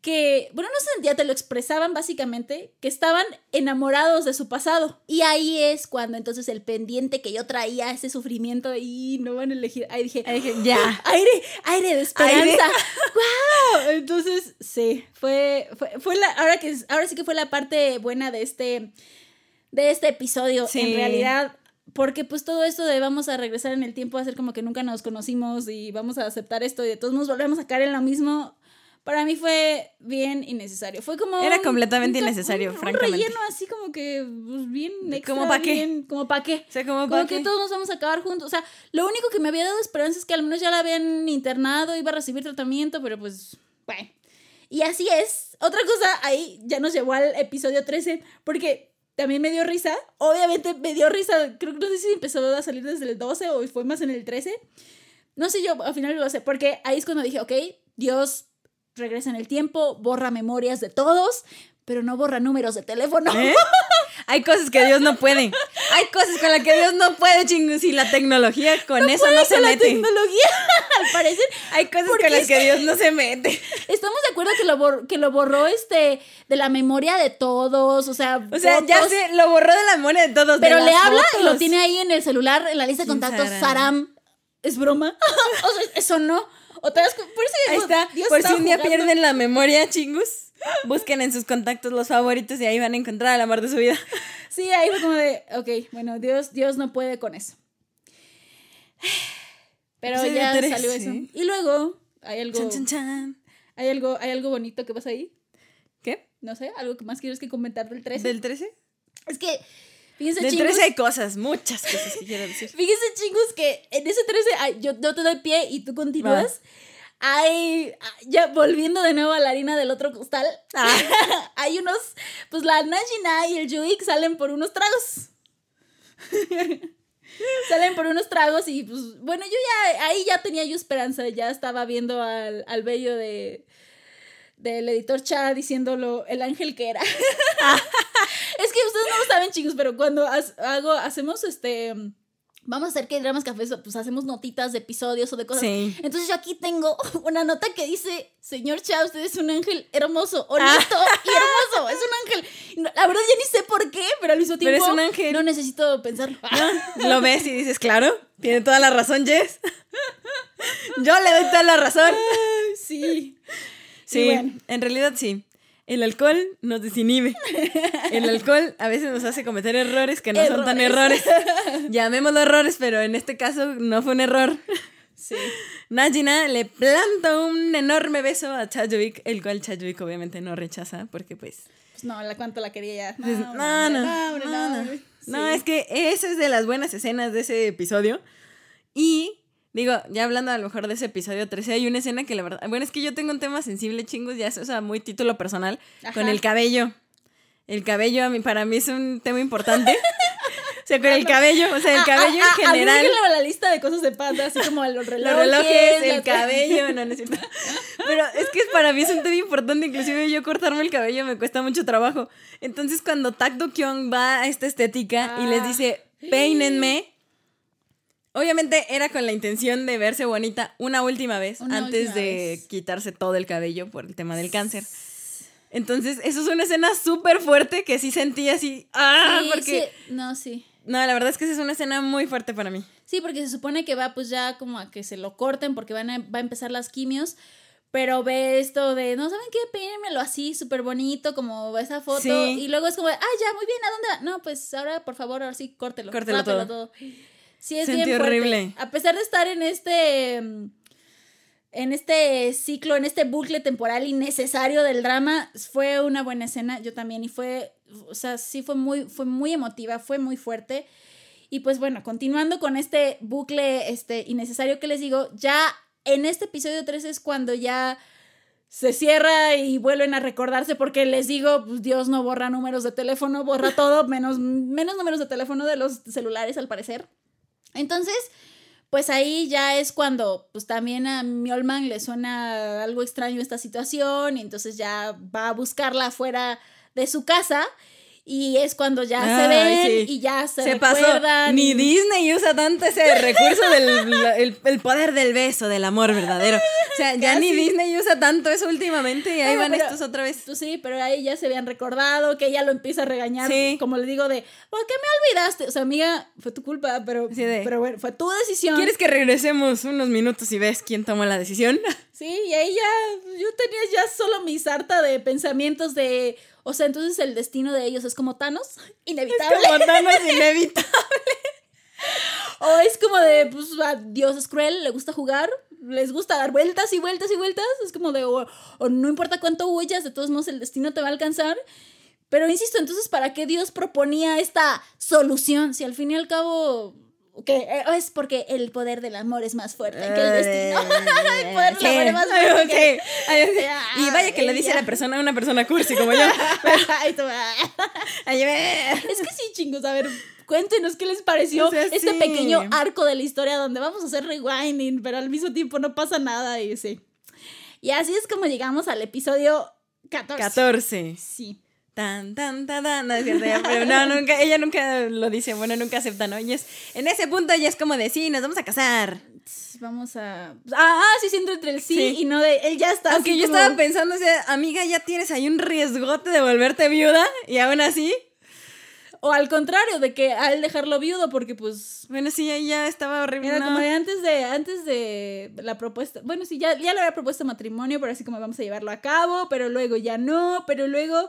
que, bueno, no se sentía, te lo expresaban básicamente, que estaban enamorados de su pasado. Y ahí es cuando entonces el pendiente que yo traía, ese sufrimiento y no van a elegir, ahí dije, Ahí dije, ya. aire, aire de esperanza. Aire. ¡Wow! Entonces, sí, fue, fue, fue la, ahora que ahora sí que fue la parte buena de este, de este episodio, Sí. en realidad. Porque pues todo esto de vamos a regresar en el tiempo a hacer como que nunca nos conocimos y vamos a aceptar esto y de todos modos volvemos a caer en lo mismo. Para mí fue bien innecesario. Fue como. Era un- completamente un innecesario, un- un francamente. relleno así como que pues, bien extra. ¿Como pa' qué? Como para qué. O sea, como, Como para que todos nos vamos a acabar juntos. O sea, lo único que me había dado esperanza es que al menos ya la habían internado, iba a recibir tratamiento, pero pues, bueno. Y así es. Otra cosa, ahí ya nos llevó al episodio 13, porque también me dio risa. Obviamente me dio risa, creo que no sé si empezó a salir desde el 12 o fue más en el 13. No sé yo, al final lo sé, porque ahí es cuando dije, ok, Dios regresa en el tiempo, borra memorias de todos, pero no borra números de teléfono. ¿Eh? Hay cosas que Dios no puede. Hay cosas con las que Dios no puede, chingus. Y la tecnología con eso no se Con la mete. tecnología, al parecer. Hay cosas con las que Dios no se mete. Estamos de acuerdo que lo, bor- que lo borró este de la memoria de todos, o sea, O sea, ya fotos, sé, lo borró de la memoria de todos. de pero le las habla y lo fotos. tiene ahí en el celular, en la lista de ¿Quién contactos? Saram. ¿Es broma? o sea, eso no. O te das cu- por eso Ahí está. Dios Por si un día jugando. pierden la memoria, chingus. Busquen en sus contactos los favoritos y ahí van a encontrar el amor de su vida. Sí, ahí fue como de, ok, bueno, Dios, Dios no puede con eso. Pero Episodio ya tres, salió eso. sí. Y luego, hay algo, Chan, chan, chan. hay algo, hay algo bonito que pasa ahí. ¿Qué? No sé, algo que más quieres que comentar del 13. ¿Del 13? Es que, fíjense, chingos, 13 hay cosas, muchas cosas que quiero decir. fíjense, chingos, que en ese 13, ay, yo, yo te doy pie y tú continúas. Hay, ya volviendo de nuevo a la harina del otro costal, Ah. hay unos, pues la Najina y el Yuik salen por unos tragos. salen por unos tragos y pues bueno, yo ya, ahí ya tenía yo esperanza, ya estaba viendo al, al bello de del editor Cha diciéndolo el ángel que era. Es que ustedes no lo saben, chicos, pero cuando hago, hacemos este vamos a hacer que dramas cafés, pues hacemos notitas de episodios o de cosas. Sí. Entonces yo aquí tengo una nota que dice, señor Cha, usted es un ángel hermoso, honesto y hermoso, es un ángel. No, La verdad ya ni sé por qué, pero al mismo Pero tiempo es un ángel. no necesito pensarlo. Lo ves y dices, claro, tiene toda la razón, Jess. Yo le doy toda la razón. sí. Sí, bueno. en realidad sí. El alcohol nos desinhibe. El alcohol a veces nos hace cometer errores que no son tan errores. Llamémoslo errores, pero en este caso no fue un error. Sí. Najina le planta un enorme beso a Chadwick, el cual Chadwick obviamente no rechaza porque pues... Pues no, la cuánto la quería ya. pues, No, no, no, no, hombre, no, no, no. hombre. No, Sí. es que esa es de las buenas escenas de ese episodio. Y digo, ya hablando a lo mejor de ese episodio 13, hay una escena que la verdad... Bueno, es que yo tengo un tema sensible, chingos, ya es o sea, muy título personal, con el cabello. El cabello a mí, para mí es un tema importante. o sea, con el cabello, o sea, el cabello Ah, ah, en ah, general. agréguenle a la lista de cosas de panda, así como los relojes. Los relojes, el cabello, no necesito. Pero es que para mí es un tema importante, inclusive yo cortarme el cabello me cuesta mucho trabajo. Entonces cuando Tak Do Kyung va a esta estética y les Ah. dice, peínenme, obviamente era con la intención de verse bonita una última vez Una antes última de vez. quitarse todo el cabello por el tema del cáncer. Entonces, eso es una escena súper fuerte que sí sentí así, ah, Sí, porque... sí, no, sí. No, la verdad es que esa es una escena muy fuerte para mí. Sí, porque se supone que va pues ya como a que se lo corten porque van a, va a empezar las quimios. Pero ve esto de, no saben qué, peínenmelo así, súper bonito, como esa foto. Sí. Y luego es como, ah, ya, muy bien, ¿a dónde va? No, pues ahora, por favor, ahora sí, córtelo. Córtelo rápelo todo. Sí, es Sentí bien fuerte. horrible. A pesar de estar en este. mm, En este ciclo, en este bucle temporal innecesario del drama, fue una buena escena. Yo también. Y fue. O sea, sí fue muy, fue muy emotiva, fue muy fuerte. Y pues bueno, continuando con este bucle este, innecesario que les digo, ya en este episodio 3 es cuando ya se cierra y vuelven a recordarse porque les digo, pues Dios no borra números de teléfono, borra todo, menos, menos números de teléfono de los celulares al parecer. Entonces, pues ahí ya es cuando pues también a Miolman le suena algo extraño esta situación y entonces ya va a buscarla afuera de su casa y es cuando ya se Ay, ven sí. y ya se, Se pasó. Ni Disney usa tanto ese recurso del el, el poder del beso, del amor verdadero. O sea, ya ni. Disney usa tanto eso últimamente y ahí van pero- estos otra vez. Pues sí, pero ahí ya se habían recordado, que ella lo empieza a regañar, Sí. como le digo, de, ¿por qué me olvidaste? O sea, amiga, fue tu culpa, pero, Sí, de- pero bueno, fue tu decisión. ¿Quieres que regresemos unos minutos y ves quién tomó la decisión? Sí, y ahí ya, yo tenía ya solo mi sarta de pensamientos de, o sea, entonces el destino de ellos es como Thanos, inevitable. Como Thanos inevitable. O es como de, pues, a Dios es cruel, le gusta jugar, les gusta dar vueltas y vueltas y vueltas. Es como de, o, o no importa cuánto huyas, de todos modos el destino te va a alcanzar. Pero insisto, entonces, ¿para qué Dios proponía esta solución? Si al fin y al cabo, que eh, es porque el poder del amor es más fuerte que el destino. el poder del amor es más fuerte que... Sí. Y vaya que lo dice la persona, una persona cursi como yo. Ah. Es que sí, chingos, a ver, cuéntenos qué les pareció O sea, este sí. pequeño arco de la historia donde vamos a hacer rewinding, pero al mismo tiempo no pasa nada y sí. Y así es como llegamos al episodio 14. 14. Sí. Tan, tan, tan, tan. No es cierto, ya, pero no, nunca, ella nunca lo dice, bueno, nunca acepta, ¿no? Y es, en ese punto ella es como de, sí, nos vamos a casar. Vamos a. Ah, ah, sí, siento entre el sí, Sí. y no de. Él ya está. Aunque así yo como- estaba pensando, o sea, amiga, ya tienes ahí un riesgote de volverte viuda y aún así, O al contrario, de que a él dejarlo viudo, porque pues. bueno, sí, ya estaba horrible. Era no. como de antes de, antes de la propuesta. Bueno, sí, ya, ya le había propuesto matrimonio, pero así como vamos a llevarlo a cabo, pero luego ya no, pero luego.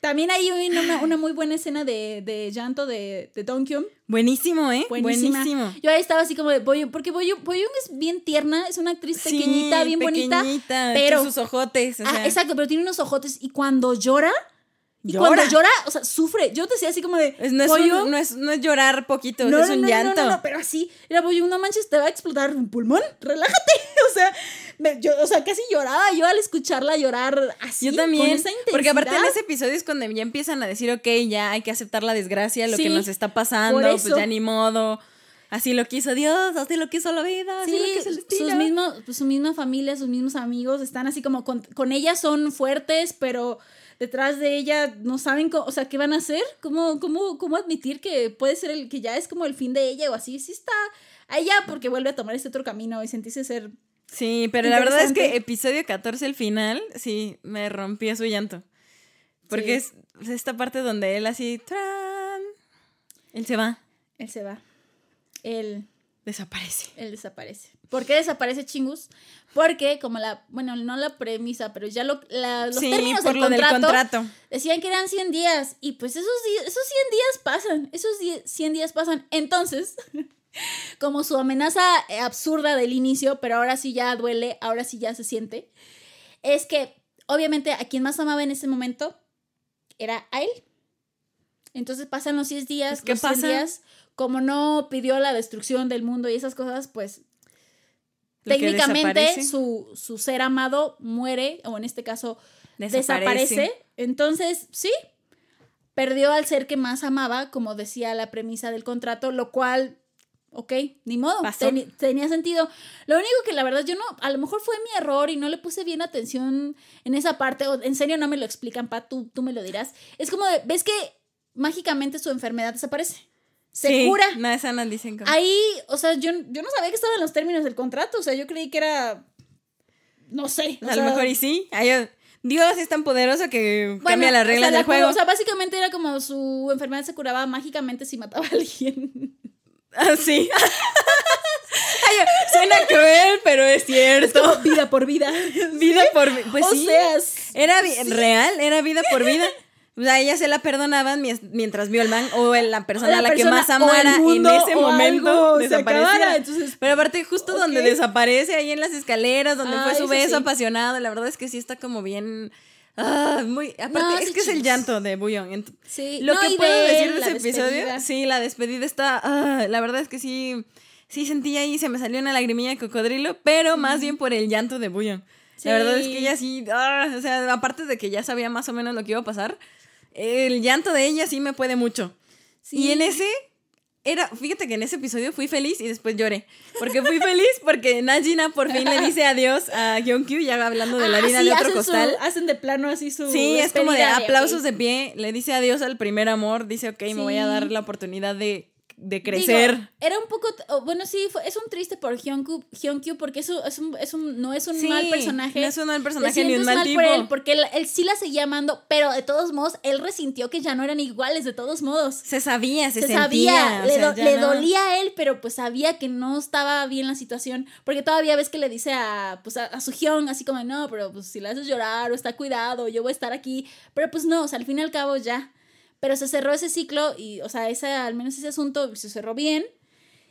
También hay una, una muy buena escena de, de llanto de, de Dongkyun. Buenísimo, ¿eh? Buenísima. Buenísimo. Yo ahí estaba así como de Boyun, porque Boyun, Boyun es bien tierna, es una actriz pequeñita, bien bonita. pero- sus ojotes, o Ah, exacto, pero tiene unos ojotes y cuando llora, y Llora. cuando llora, o sea, sufre. Yo te decía así como de es- no, es un- no, es, no es llorar poquito, no, es un llanto. No, no, no, pero así, era Boyun, no manches, te va a explotar un pulmón, relájate. O sea, me- yo, o sea, casi lloraba yo al escucharla llorar así. Yo Con también, esa porque aparte en intensidad. ese episodio es cuando ya empiezan a decir, ok, ya hay que aceptar la desgracia, lo que nos está pasando, pues ya ni modo. Así lo quiso Dios, así lo quiso la vida, así Sí, lo quiso el destino. sus mismos, pues, su misma familia, sus mismos amigos están así como con, con ella son fuertes, pero detrás de ella no saben, o sea, qué van a hacer, cómo, cómo, cómo admitir que puede ser el que ya es como el fin de ella o así, sí está a ella porque vuelve a tomar este otro camino y sentirse ser Sí, pero la verdad es que episodio 14, el final, sí, me rompió su llanto. Porque Sí. es esta parte donde él así, ¡tran! él se va, él se va, él, desaparece. él desaparece. ¿Por qué desaparece Chingus? Porque como la, bueno, no la premisa, pero ya lo, la- los sí, términos por del lo contrato, del contrato. Decían que eran 100 días y pues esos, esos 100 días pasan, esos die- 100 días pasan. Entonces, como su amenaza eh, absurda del inicio, pero ahora sí ya duele, ahora sí ya se siente, es que obviamente a quien más amaba en ese momento era a él. Entonces pasan los 10 días, Pues, ¿qué los 100 pasa? días, como no pidió la destrucción del mundo y esas cosas, pues técnicamente su, su ser amado muere, o en este caso Desaparece. desaparece. Entonces, sí, perdió al ser que más amaba, como decía la premisa del contrato, lo cual, ok, ni modo, tenía sentido. Lo único que la verdad yo no, a lo mejor fue mi error y no le puse bien atención en esa parte, o en serio no me lo explican, Pa, tú, tú me lo dirás. Es como, de, ¿ves que mágicamente su enfermedad desaparece? Se Sí, cura. No, esa no dicen como. Ahí, o sea, yo, yo no sabía que estaba en los términos del contrato, o sea, yo creí que era, no sé. o a lo mejor y sí. Ay, Dios es tan poderoso que bueno, cambia las o reglas sea, la del curó, juego. O sea, básicamente era como su enfermedad se curaba mágicamente si mataba a alguien. Ah, sí. Ay, suena cruel, pero es cierto. vida por vida. Vida por vida. Pues o sí. sea, Era real, era vida por vida. O sea, ella se la perdonaban mientras vio el man o la persona la a la que persona más o el amara mundo en ese momento desapareciera. entonces, Pero aparte, justo donde desaparece, ahí en las escaleras, donde Ah, fue su eso beso sí. apasionado, la verdad es que sí está como bien. Ah, muy. Aparte, No, es sí, que es el llanto de Bullón. Sí. Lo no, que puedo de decir de ese episodio, sí, la despedida está. ah, la verdad es que sí. Sí sentí ahí, se me salió una lagrimilla de cocodrilo, pero más bien por el llanto de Bullón. La verdad es que Sí. ella sí. ah, o sea, aparte de que ya sabía más o menos lo que iba a pasar, el llanto de ella sí me puede mucho. Sí. Y en ese. Era, fíjate que en ese episodio fui feliz y después lloré. Porque fui feliz porque Najina por fin le dice adiós a Gyeonkyu, ya hablando de la Ah, harina sí, de otro hacen su- costal. hacen de plano así su. Sí, es como de despedida aplausos de pie. Le dice adiós al primer amor. Dice, ok, me voy a dar la oportunidad de, de crecer. Digo, era un poco, oh, bueno, sí, fue- es un triste por Hyunkyu, Hyunkyu porque eso es un, es un, no es un Sí, mal personaje. No es un mal personaje ni un mal mal tipo. por él, porque él, él sí la seguía amando, pero de todos modos, él resintió que ya no eran iguales, de todos modos. Se sabía, se, Se, sentía. sabía, le, sea, do- ya le no- dolía a él, pero pues sabía que no estaba bien la situación, porque todavía ves que le dice a, pues a, a su Hyun, así como, no, pero pues si le haces llorar o está cuidado, yo voy a estar aquí, pero pues no, o sea, al fin y al cabo ya. Pero se cerró ese ciclo y, o sea, ese, al menos ese asunto se cerró bien.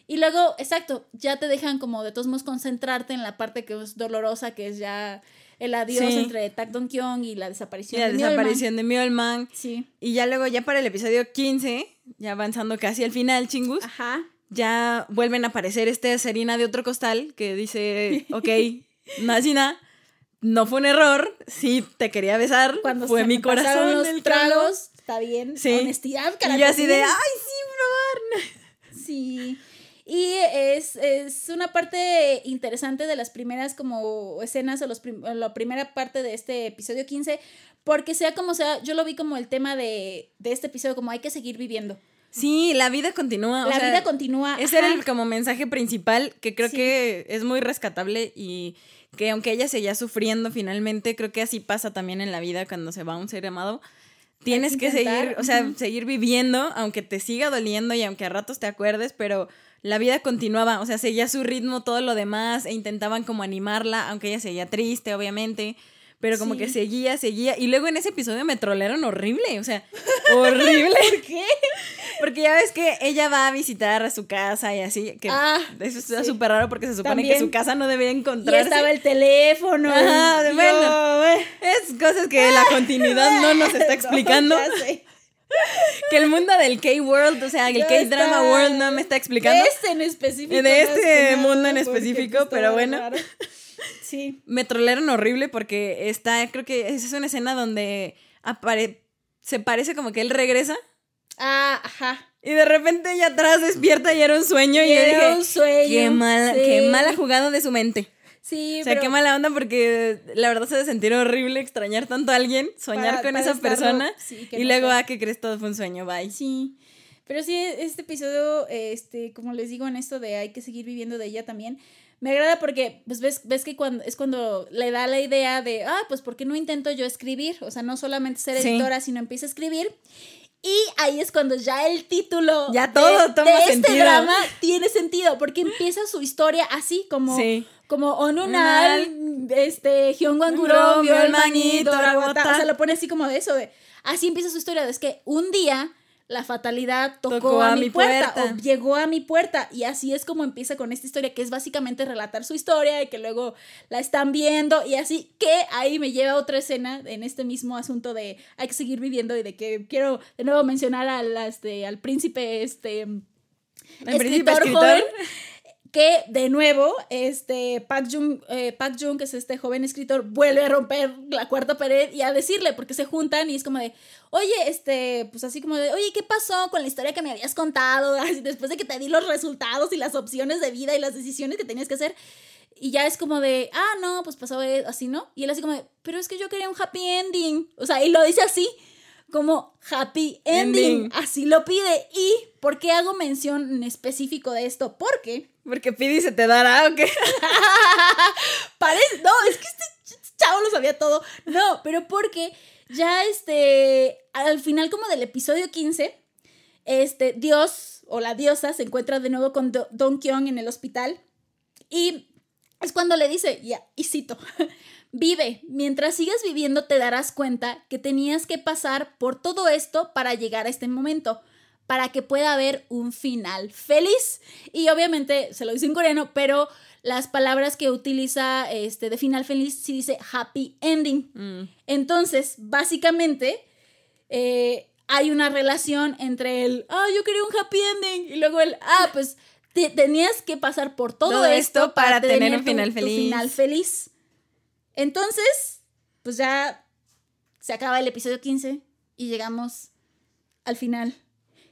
Y luego, exacto, ya te dejan como de todos modos concentrarte en la parte que es dolorosa, que es ya el adiós Sí. entre Tak Dong Kyung y la Y desaparición la de desaparición de Mjolman. Sí. Y ya luego, ya para el episodio 15, ya avanzando casi al final, chingus, Ajá. ya vuelven a aparecer este Serena de otro costal que dice, ok, Najina, no fue un error, sí te quería besar, Cuando fue se mi me corazón los el tragos. Está bien. Sí. Honestidad, Y carajo. yo así de, ay, sí, probar. Sí. Y es, es una parte interesante de las primeras como escenas o los la primera parte de este episodio 15, porque sea como sea, yo lo vi como el tema de, de este episodio, como hay que seguir viviendo. Sí, la vida continúa. La vida continúa. Ese era el como mensaje principal que creo que es muy rescatable y que aunque ella seguía sufriendo finalmente, creo que así pasa también en la vida cuando se va un ser amado. Tienes que, seguir, o sea, seguir viviendo, aunque te siga doliendo y aunque a ratos te acuerdes, pero la vida continuaba, o sea, seguía su ritmo, todo lo demás, e intentaban como animarla, aunque ella seguía triste, obviamente pero como que seguía, seguía. Y luego en ese episodio me trolearon horrible, o sea, horrible. ¿Por qué? Porque ya ves que ella va a visitar a su casa y así, que ah, eso está súper raro porque se supone que su casa no debería encontrarse. Y estaba el teléfono. Ajá, bueno, es cosas que la continuidad no nos está explicando. que el mundo del K-World, o sea, el K-Drama World no me está explicando. De este en específico. De este mundo en específico, pero bueno. Sí. Me trolearon horrible porque está, creo que esa es una escena donde se parece como que él regresa. Ah, ajá. Y de repente ella atrás despierta y era un sueño. Y, era un sueño. Qué mala, qué mala jugada de su mente. Sí, o sea, qué mala onda porque la verdad se debe sentir horrible extrañar tanto a alguien, soñar con esa persona y luego, a ah, que crees todo fue un sueño, bye. Sí. Pero sí, este episodio, este, como les digo en esto de hay que seguir viviendo de ella también, me agrada porque pues ves, ves que cuando, es cuando le da la idea de, ah, pues ¿por qué no intento yo escribir? O sea, no solamente ser editora, sino empieza a escribir. Y ahí es cuando ya el título ya todo toma de este drama tiene sentido, porque empieza su historia así, como, como Onunal, este, Hyungwanguro, vio el manito, o sea, lo pone así como de eso, de, así empieza su historia, es que un día la fatalidad tocó, a, mi puerta, o llegó a mi puerta. Y así es como empieza con esta historia que es básicamente relatar su historia y que luego la están viendo. Y así que ahí me lleva a otra escena en este mismo asunto de hay que seguir viviendo y de que quiero de nuevo mencionar al, este, al príncipe este escritor, joven que de nuevo, este eh, Park Jung, que es este joven escritor, vuelve a romper la cuarta pared y a decirle, porque se juntan y es como de, oye, este, pues así como de, oye, ¿qué pasó con la historia que me habías contado? después de que te di los resultados y las opciones de vida y las decisiones que tenías que hacer. Y ya es como de, ah, no, pues pasó así, ¿no? Y él así como de, pero es que yo quería un happy ending. O sea, y lo dice así como happy ending. Así lo pide. ¿Y por qué hago mención en específico de esto? Porque. Porque pide y se te dará, ¿o qué? Parece. No, es que este chavo lo sabía todo. No, pero porque ya este. Al final, como del episodio 15, este, Dios o la diosa se encuentra de nuevo con Don Kyung en el hospital. Y es cuando le dice, ya, y cito. Vive, mientras sigas viviendo te darás cuenta que tenías que pasar por todo esto para llegar a este momento, para que pueda haber un final feliz. Y obviamente se lo dice en coreano, pero las palabras que utiliza este, de final feliz sí dice happy ending. Mm. Entonces, básicamente, eh, hay una relación entre el, ah, yo quería un happy ending, y luego el, ah, pues tenías que pasar por todo, esto, para, tener, un final final feliz. Entonces, pues ya se acaba el episodio 15 y llegamos al final.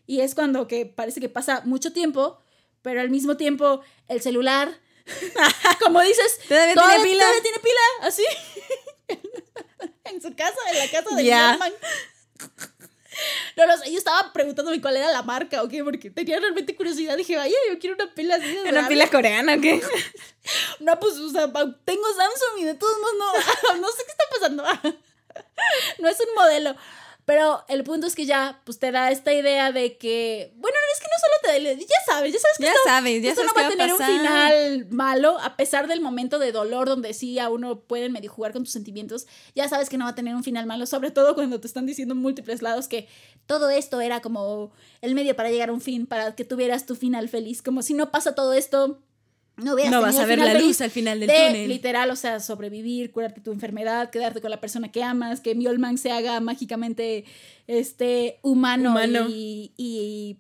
Y es cuando que parece que pasa mucho tiempo, pero al mismo tiempo el celular, como dices, todavía, tiene pila. Todavía tiene pila, así. en su casa, en la casa de yeah. No, no sé, yo estaba preguntándome cuál era la marca o qué, porque tenía realmente curiosidad. Dije, vaya, yo quiero una pila así. De ¿Una pila coreana o qué? no, pues, o sea, tengo Samsung y de todos modos no, no sé qué está pasando. no es un modelo. Pero el punto es que ya, pues te da esta idea de que, bueno, es que no solo te da, ya sabes, ya sabes que ya esto, sabes, ya no va a tener un final malo, a pesar del momento de dolor donde sí a uno pueden medio jugar con tus sentimientos, ya sabes que no va a tener un final malo, sobre todo cuando te están diciendo múltiples lados que todo esto era como el medio para llegar a un fin, para que tuvieras tu final feliz, como si no pasa todo esto, no, vas a ver la luz al final del túnel. Literal, o sea, sobrevivir, curarte tu enfermedad, quedarte con la persona que amas, que Mjolman se haga mágicamente este, humano, Y, y,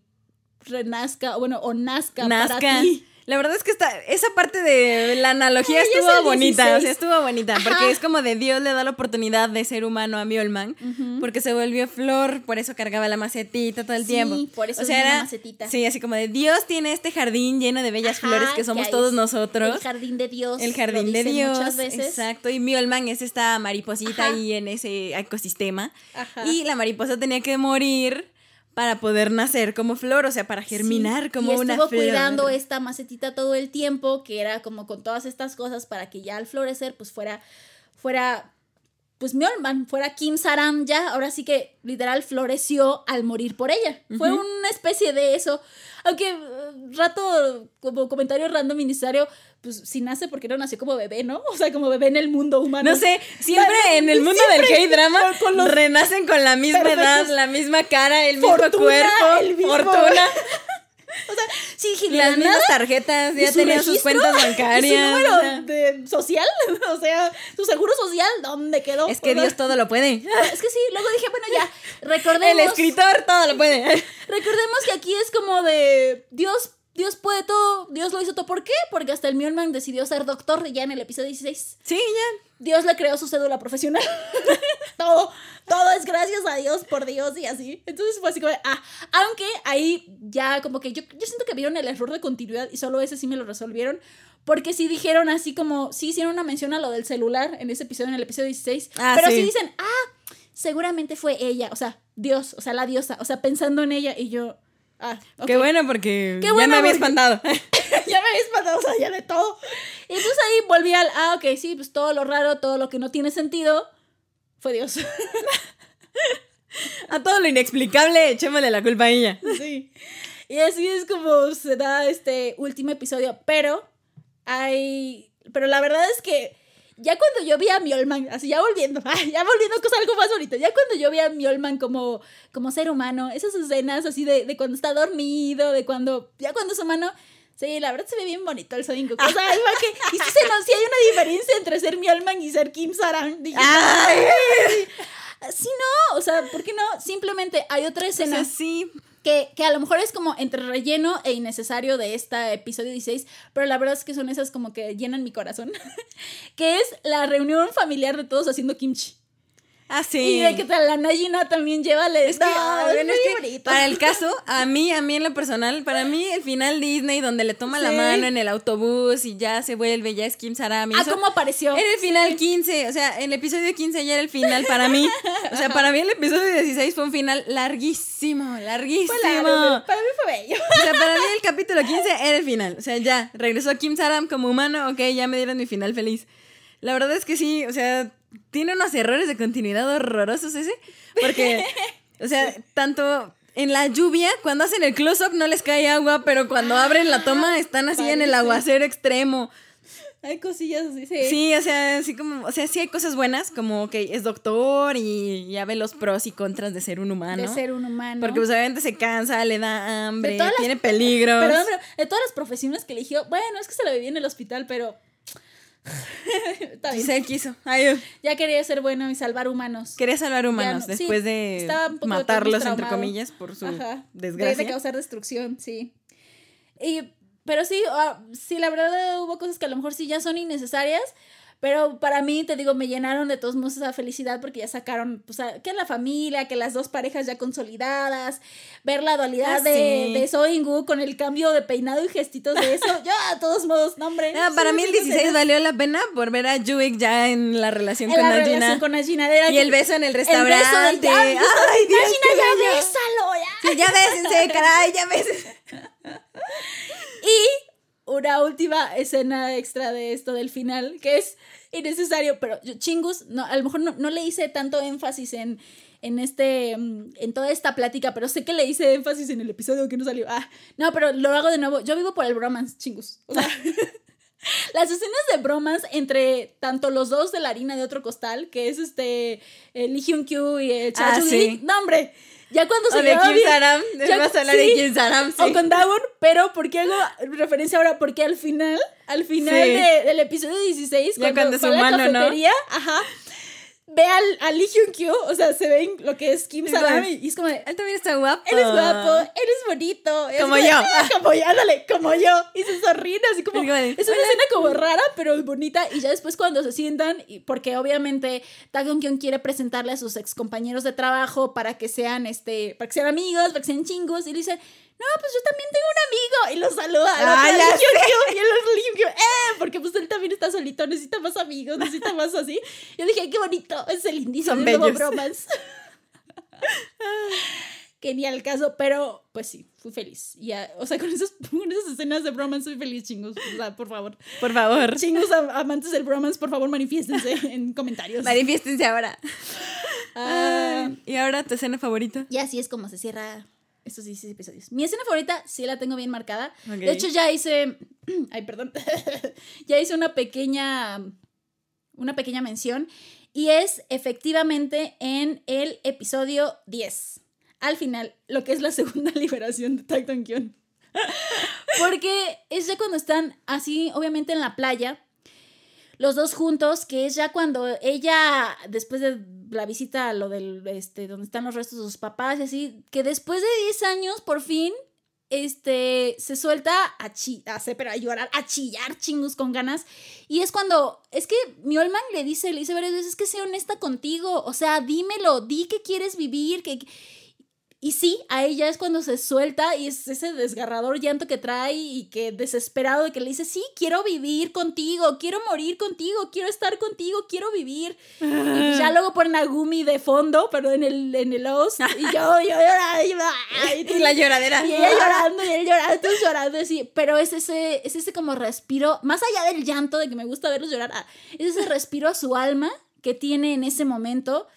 renazca, bueno, o nazca, para ti. La verdad es que esta, esa parte de la analogía Ay, estuvo bonita, 16. o sea, estuvo bonita, Ajá. porque es como de Dios le da la oportunidad de ser humano a Mjolman, porque se volvió flor, por eso cargaba la macetita todo el Sí, tiempo. por eso o sea, era, macetita. Sí, así como de Dios tiene este jardín lleno de bellas Ajá, flores que somos todos nosotros. El jardín de Dios. El jardín de Dios. Muchas veces. Exacto. Y Mjolman es esta mariposita Ajá. ahí en ese ecosistema. Ajá. Y la mariposa tenía que morir para poder nacer como flor, o sea, para germinar Sí, como y una estuvo flor. cuidando esta macetita todo el tiempo, que era como con todas estas cosas para que ya al florecer, pues fuera, fuera, pues Mjolman, fuera Kim Saram ya, ahora sí que literal floreció al morir por ella. Fue una especie de eso. Aunque eh, rato, como comentario random ministerio, pues si nace porque no nació como bebé, ¿no? O sea, como bebé en el mundo humano. No sé, siempre en el mundo del K-drama renacen con la misma edad, la misma cara, el mismo Fortuna, cuerpo, el mismo- fortuna, Sí, dije, de las la mismas tarjetas, ¿Y ya su tenían sus cuentas ¿Y su bancarias. número o sea, de social? o sea, su seguro social, ¿dónde quedó? es que O sea, Dios todo lo puede. Es que sí, luego dije, bueno, ya, recordemos. El escritor todo lo puede. Recordemos que aquí es como de Dios, Dios puede todo, Dios lo hizo todo. ¿Por qué? Porque hasta el Mjolman decidió ser doctor ya en el episodio 16. Sí, ya. Dios le creó su cédula profesional. todo, todo es gracias a Dios, por Dios y así. Entonces fue así como, de, ah, aunque ahí ya como que yo, yo siento que vieron el error de continuidad y solo ese sí me lo resolvieron. Porque sí dijeron así como, sí hicieron una mención a lo del celular en ese episodio, en el episodio 16. Ah, pero sí. sí. dicen, ah, seguramente fue ella, o sea, Dios, o sea, la diosa, o sea, pensando en ella y yo, ah, ok. Qué bueno porque Qué ya bueno me había espantado. ya me había espantado, o sea, ya de todo. Y entonces ahí volví al, ah, ok, sí, pues todo lo raro, todo lo que no tiene sentido, fue Dios. A todo lo inexplicable, echémosle la culpa a ella. sí. Y así es como se da este último episodio, pero hay, pero la verdad es que ya cuando yo vi a Mjolman, así ya volviendo, ay, ya volviendo con algo más bonito, ya cuando yo vi a Mjolman como, como ser humano, esas escenas así de, de cuando está dormido, de cuando, ya cuando es humano, sí, la verdad se ve bien bonito el Sonic. O sea, igual que, y sí, se nos- sí hay una diferencia entre ser Mjolman y ser Kim Saran. Dije, Ay. sí, no, o sea, ¿por qué no? Simplemente hay otra O escena sea, sí. Que, que a lo mejor es como entre relleno e innecesario de este episodio 16, pero la verdad es que son esas como que llenan mi corazón, que es la reunión familiar de todos haciendo kimchi. Ah, sí. Y de que la Najina también lleva le Es que, No, es que para el caso, a mí, a mí en lo personal, para mí el final Disney donde le toma la Sí. mano en el autobús y ya se vuelve, ya es Kim Saram y Ah, eso, ¿cómo apareció? Era el final 15, o sea, el episodio 15 ya era el final para mí. O sea, para mí el episodio 16 fue un final larguísimo, larguísimo. Para mí fue bello. O sea, para mí el capítulo 15 era el final. O sea, ya, regresó Kim Saram como humano, ok, ya me dieron mi final feliz. La verdad es que sí, o sea, tiene unos errores de continuidad horrorosos ese. Porque, o sea, tanto en la lluvia, cuando hacen el close-up no les cae agua, pero cuando abren la toma están así en el aguacero extremo. Hay cosillas así, sí. Sí, o sea, así como, o sea, sí hay cosas buenas, como que es doctor y ya ve los pros y contras de ser un humano. De ser un humano. Porque pues obviamente se cansa, le da hambre, tiene peligros. Perdón, pero de todas las profesiones que eligió, bueno, es que se lo viví en el hospital, pero... Está bien. Se quiso. Ay, Ya quería ser bueno y salvar humanos. quería salvar humanos sí, después de matarlos, entre comillas, por su Ajá, De, desgracia. de causar destrucción, sí. Y, pero sí, ah, sí, la verdad hubo cosas que a lo mejor sí ya son innecesarias, pero para mí, te digo, me llenaron de todos modos esa felicidad porque ya sacaron, pues, a- que la familia, que las dos parejas ya consolidadas, ver la dualidad Ah, de, sí. de Soingu con el cambio de peinado y gestitos de eso, ya, a todos modos, no, hombre. Ah, para mí el sí, 16 sí, valió la pena por ver a Juik ya en la relación en con la Najina. relación con Najina, era Y el beso en el el beso restaurante. de ya, Ay, Dios, Najina, qué ya bésalo, ya. Sí, ya bésense, caray, ya bésense. Y una última escena extra de esto del final, que es innecesario, pero yo, chingus, no, a lo mejor no, no le hice tanto énfasis en, en este, mm, en toda esta plática, pero sé que le hice énfasis en el episodio que no salió. Ah, no, pero lo hago de nuevo. Yo vivo por el bromance, chingus. O sea, las escenas de bromance entre tanto los dos de la harina de otro costal, que es este, el Lee Hyun Kyu y el Cha Ah, sí. No, hombre. Ya cuando se O de lleva Kim bien- Saram. ya- Vas a hablar sí. de Kim Saram, sí. o con Dagon, pero ¿por qué hago referencia ahora? Porque al final, al final Sí. de- del episodio 16, Ya cuando fue a la humano, ¿no? cafetería, ajá, ve al, a Lee Hyun Kyo, o sea, se ven lo que es Kim Salami y es como de, Él también está guapo. él es guapo, él es bonito. Como yo. "Ah, Como yo, ándale, como yo. Y se sonríen así como. Es una escena como rara, pero bonita. Y ya después cuando se sientan, y porque obviamente Tak Dong Kyun quiere presentarle a sus ex compañeros de trabajo para que sean, este, para que sean amigos, para que sean chingos. Y le dice, no, pues yo también tengo un amigo. Y lo saluda. al Ah, ya Y el otro Lee Hyun Kyo, eh, porque pues él también está solito, necesita más amigos, necesita más así. Yo dije, "Ay, qué bonito, es el indicio Son de bromance. que ni al caso, pero pues sí, fui feliz. Ya, o sea, con esas, con esas escenas de bromance soy feliz, chingos. O sea, por favor. Por favor. Chingos am- amantes del bromance, por favor, manifiéstense en comentarios. Manifiéstense ahora. Ah, ¿Y ahora tu escena favorita? y así es como se cierra estos 16 episodios. Mi escena favorita sí la tengo bien marcada. De hecho, ya hice. Ay, perdón. ya hice una pequeña. Una pequeña mención. Y es efectivamente en el episodio 10. Al final, lo que es la segunda liberación de Tacton Kyun. Porque es ya cuando están así, obviamente en la playa, los dos juntos, que es ya cuando ella, después de la visita a lo del, este, donde están los restos de sus papás y así, que después de 10 años, por fin, este, se suelta a, chi a, llorar, a chillar chingos con ganas. Y es cuando, es que Miolman le dice, le dice varias veces, que sé honesta contigo, o sea, dímelo, di que quieres vivir, que... Y sí, a ella es cuando se suelta y es ese desgarrador llanto que trae y que desesperado de que le dice, sí, quiero vivir contigo, quiero morir contigo, quiero estar contigo, quiero vivir. Y ya luego ponen a Gumi de fondo, pero en el, en el host, y yo, yo lloraba, y, yo, Y la lloradera. y ella llorando y él llorando, todos llorando así, pero es ese, es ese como respiro, más allá del llanto de que me gusta verlos llorar, ah, es ese respiro a su alma que tiene en ese momento.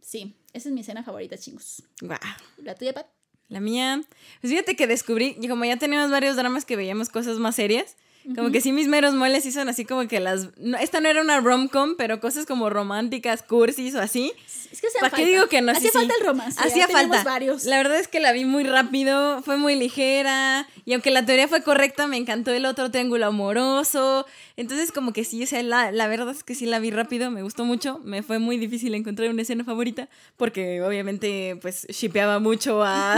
Sí, esa es mi escena favorita, chingos. Guau. ¿La tuya, Pat? La mía. Pues fíjate que descubrí, y como ya teníamos varios dramas que veíamos cosas más serias, como que sí mis meros moles sí son así como que las... no, esta no era una rom-com, pero cosas como románticas, cursis o así. Es que ¿Para qué digo que no? Hacía sí. falta el romance. Hacía falta. varios. La verdad es que la vi muy rápido, fue muy ligera, y aunque la teoría fue correcta, me encantó el otro triángulo amoroso. Entonces, como que sí, o sea, la, la verdad es que sí la vi rápido, me gustó mucho. Me fue muy difícil encontrar una escena favorita, porque obviamente, pues, shipeaba mucho a,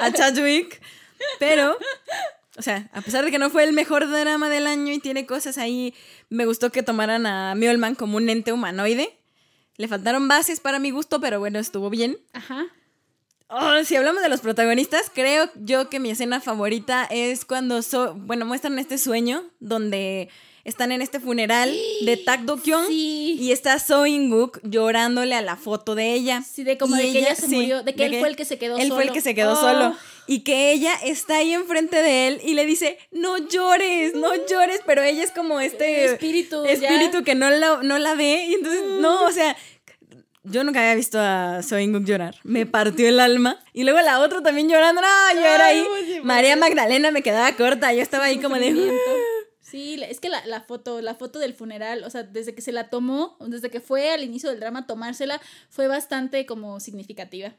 a Chadwick. Pero, o sea, a pesar de que no fue el mejor drama del año y tiene cosas ahí, me gustó que tomaran a Mjolman como un ente humanoide. Le faltaron bases para mi gusto, pero bueno, estuvo bien. Ajá. Oh, si hablamos de los protagonistas, creo yo que mi escena favorita es cuando, so- bueno, muestran este sueño donde están en este funeral de Tak Do Kyung Sí. y está So In-guk llorándole a la foto de ella. Sí, de como Y de que ella se sí, murió, de que él fue el que se quedó Él fue el solo. que se quedó Oh. solo y que ella está ahí enfrente de él y le dice, "No llores, no llores", pero ella es como este Espíritu, ya. espíritu que no la, no la ve y entonces no, o sea, yo nunca había visto a So In-guk llorar. Me partió el alma. Y luego la otra también llorando. No, yo era ahí. María Magdalena me quedaba corta. Yo estaba ahí como de... Sufrimiento. Sí, es que la, la foto, la foto del funeral, o sea, desde que se la tomó, desde que fue al inicio del drama tomársela, fue bastante como significativa.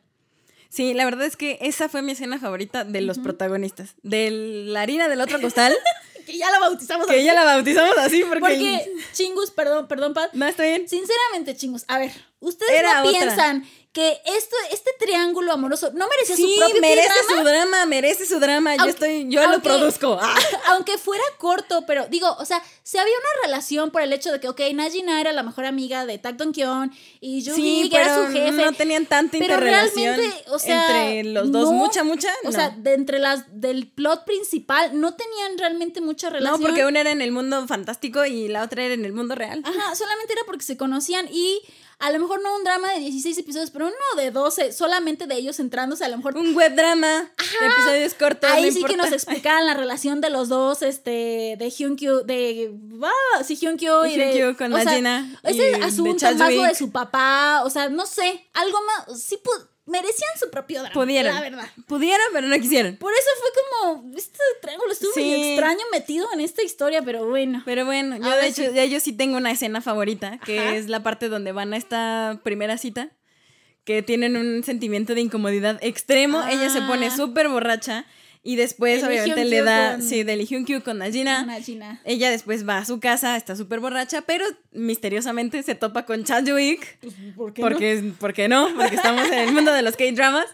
Sí, la verdad es que esa fue mi escena favorita de los protagonistas. De la harina del otro costal. Que ya la bautizamos que así. ya la bautizamos así porque... Porque, chingus, perdón, perdón, Pat. No, está bien. Sinceramente, chingus, a ver, ustedes Era no otra. piensan que esto, este triángulo amoroso no merecía Sí, su propio merece drama? su drama, merece su drama. Yo estoy, yo lo produzco. Ah. Aunque fuera corto, pero digo, o sea, si había una relación por el hecho de que, ok, Najina era la mejor amiga de Tak Dong Kyun y Yugi Sí, que era su jefe. no tenían tanta pero interrelación realmente, o sea, entre los dos. no, mucha, mucha. O no. sea, de entre las del plot principal no tenían realmente mucha no, relación. porque una era en el mundo fantástico y la otra era en el mundo real. Ajá, solamente era porque se conocían y a lo mejor no un drama de 16 episodios, pero uno de 12, solamente de ellos entrándose, a lo mejor Un web drama de episodios cortos. Ahí no sí que nos explicaban la relación de los dos, este, de Hyunkyu, de, ah, sí, Hyunkyu y, Y de, Hyunkyu con o Najina y ese asunto, más lo de su papá, o sea, no sé, algo más, sí, pu- merecían su propio drama, Pudieron. la verdad. Pudieron, pero no quisieron. Por eso fue como, este triángulo estuvo Sí. medio extraño metido en esta historia, pero bueno. Pero bueno, yo A de hecho, ya yo sí tengo una escena favorita, que Ajá. es la parte donde van a esta primera cita, que tienen un sentimiento de incomodidad extremo. Ella se pone Ah. súper borracha Y después, obviamente, le da, con- sí, de Lee Hyun-kyu con Najina. Una china. Ella después va a su casa, está súper borracha, pero misteriosamente se topa con Cha Yui-ik. Pues, ¿Por qué Porque, ¿Por qué no? Porque estamos en el mundo de los K-dramas.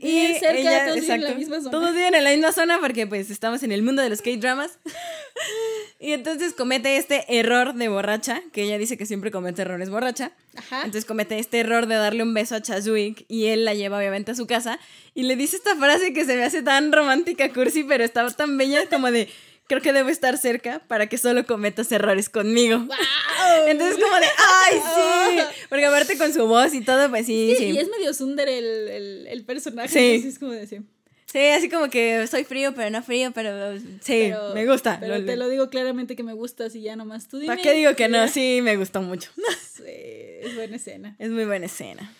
Bien cerca, todos viven en la misma zona. Todos viven en la misma zona porque pues estamos en el mundo de los K-dramas. y entonces comete este error de borracha, que ella dice que siempre comete errores borracha. Ajá. Entonces comete este error de darle un beso a Chazuik y él la lleva obviamente a su casa y le dice esta frase que se me hace tan romántica, cursi, pero estaba tan bella como de creo que debo estar cerca para que solo cometas errores conmigo. ¡Wow! Entonces como de, ¡ay, sí! Porque aparte con su voz y todo, pues sí, Sí, sí. y es medio Sunder el, el, el personaje. Sí. entonces es como decir. Sí, así como que soy frío, pero no frío, pero sí, pero- me gusta. Pero Lo- te lo digo claramente que me gusta, si ya nomás tú dime. ¿Para qué digo que no? Sí, me gustó mucho. Sí, es buena escena. Es muy buena escena.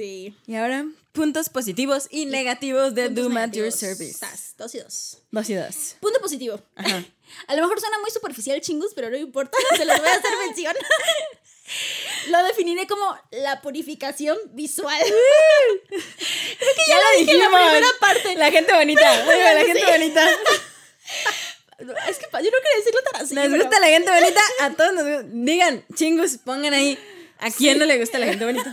Sí. Y ahora, puntos positivos y negativos de Doom at Your. Service. Sas, dos y dos. Dos y dos. Punto positivo. Ajá. A lo mejor suena muy superficial, chingus, pero no importa, se los voy a hacer mención. Lo definiré como la purificación visual. ya lo dije en la primera parte. La gente bonita. Oiga, la gente Sí. bonita. Es que yo no quería decirlo tan así. Nos pero- gusta la gente bonita. A todos nos gusta. Digan, chingus, pongan ahí. ¿A quién no le gusta la gente bonita?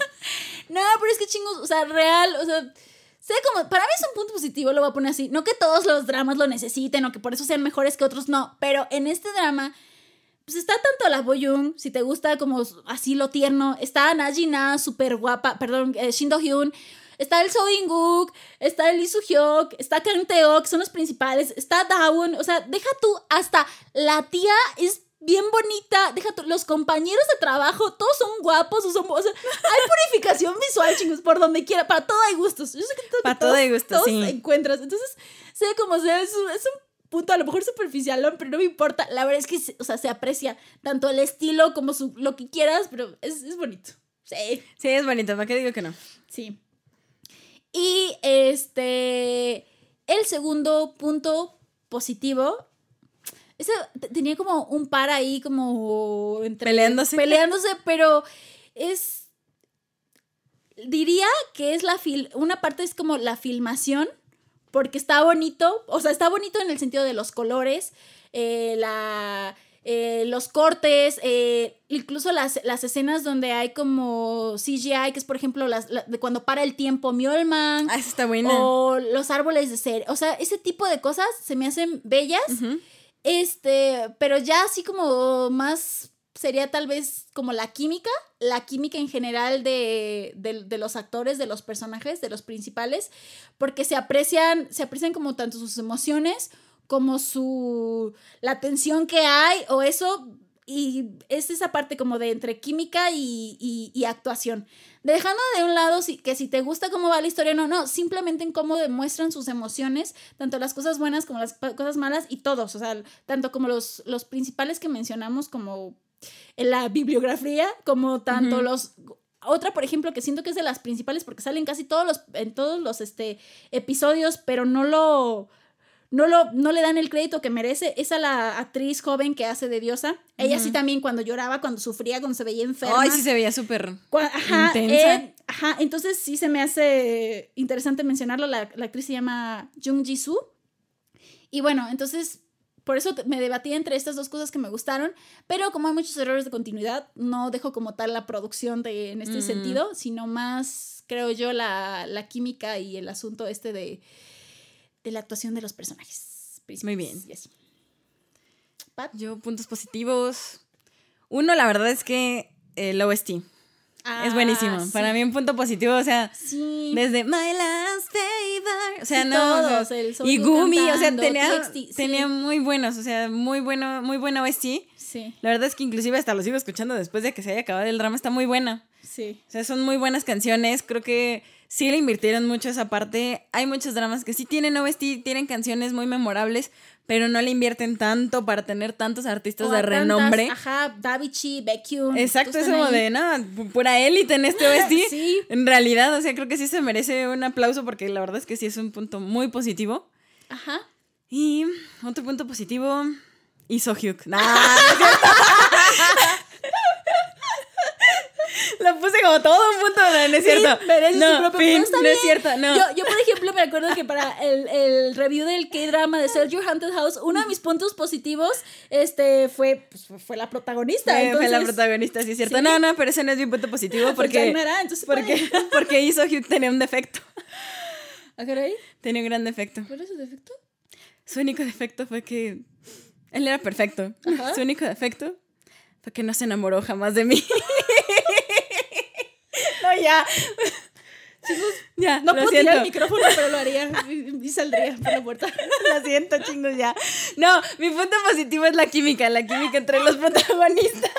No, pero es que chingos, o sea, real, o sea, sé como, para mí es un punto positivo, lo voy a poner así. No que todos los dramas lo necesiten o que por eso sean mejores que otros, no, pero en este drama, pues está tanto la Boyung, si te gusta como así lo tierno, está Najina, súper guapa, perdón, eh, Shin Do Hyun, está el So In-guk, está el Lee Soo-hyuk, está Kang que son los principales, está Daewon, o sea, deja tú, hasta la tía es bien bonita, deja los compañeros de trabajo, todos son guapos, o son, o sea, hay purificación visual, chingos, por donde quiera, para todo hay gustos. Yo sé que todo- Para todo todos- hay gustos, todos sí. encuentras, entonces, sé como sea, es un, es un punto a lo mejor superficialón, pero no me importa, la verdad es que, se- o sea, se aprecia tanto el estilo como su, lo que quieras, pero es, es bonito. Sí. Sí, es bonito. ¿Para qué digo que no? Sí. Y este. El segundo punto positivo. Ese tenía como un par ahí, como. Entre, Peleándose. Peleándose, pero es. Diría que es la fil. Una parte es como la filmación. Porque está bonito. O sea, está bonito en el sentido de los colores. eh, la. eh, los cortes, eh, incluso las, las escenas donde hay como CGI, que es por ejemplo las, la- de cuando para el tiempo Mjolman, Ah, está buena. o los árboles de ser, o sea, ese tipo de cosas se me hacen bellas. Este, pero ya así como más sería tal vez como la química, la química en general de, de- los actores, de los personajes, de los principales, porque se aprecian, se aprecian como tanto sus emociones como su, la tensión que hay o eso, y es esa parte como de entre química y, y- y actuación. Dejando de un lado si, que si te gusta cómo va la historia, no, no, simplemente en cómo demuestran sus emociones, tanto las cosas buenas como las cosas malas y todos, o sea, tanto como los, los principales que mencionamos como en la bibliografía, como tanto los... Otra, por ejemplo, que siento que es de las principales porque salen casi todos los, en todos los este, episodios, pero no lo, no, lo, no le dan el crédito que merece, es a la actriz joven que hace de diosa. Ella sí también cuando lloraba, cuando sufría, cuando se veía enferma. Ay, sí se veía súper. Intensa. eh, ajá, entonces sí se me hace interesante mencionarlo. La, la actriz se llama Jung Ji-soo. Y bueno, entonces por eso me debatí entre estas dos cosas que me gustaron, pero como hay muchos errores de continuidad, no dejo como tal la producción de, en este Mm. sentido, sino más, creo yo, la, la química y el asunto este de, de la actuación de los personajes. Muy bien. Y así. Pat. Yo, puntos positivos. Uno, la verdad es que el OST es Ah, buenísimo. sí. Para mí, un punto positivo, o sea, Sí. desde My Last Favor. O sea, Sí, no. o sea, todos, el y Gumi, o sea, cantando, tenía, TXT, tenía muy buenos, o sea, muy bueno, muy buena OST. Sí, La verdad es que inclusive hasta lo sigo escuchando después de que se haya acabado el drama, está muy buena. sí. O sea, son muy buenas canciones. Creo que sí le invirtieron mucho esa parte. Hay muchos dramas que sí tienen OST, tienen canciones muy memorables, pero no le invierten tanto para tener tantos artistas O de tantas, renombre. ajá, Davichi, Baekhyun. Exacto, es como ahí. de nada, pu- pura élite en este OST. Sí. En realidad, o sea, creo que sí se merece un aplauso porque la verdad es que sí es un punto muy positivo. Ajá. Y otro punto positivo, y Sohyuk. Nah, no es cierto. Lo puse como todo un punto, no, no es cierto. merece no, su propio fin, no es cierto, no. Yo, yo, por ejemplo, me acuerdo que para el, el review del K-drama de Your Haunted House, uno de mis puntos positivos este, fue, pues, fue- la protagonista. Fue, fue la entonces- protagonista, sí es cierto. Sí. No, no, pero ese no es mi punto positivo porque, Jaimara, entonces, porque, porque hizo tenía un defecto. ¿Ah, caray? Tenía un gran defecto. ¿Cuál es su defecto? Su único defecto fue que él era perfecto. Ajá. Su único defecto fue que no se enamoró jamás de mí. no, ya. Chicos, Ya, no puedo siento. tirar el micrófono, pero lo haría y, y saldría por la puerta. Lo siento, chingos, ya. No, mi punto positivo es la química, la química entre los protagonistas.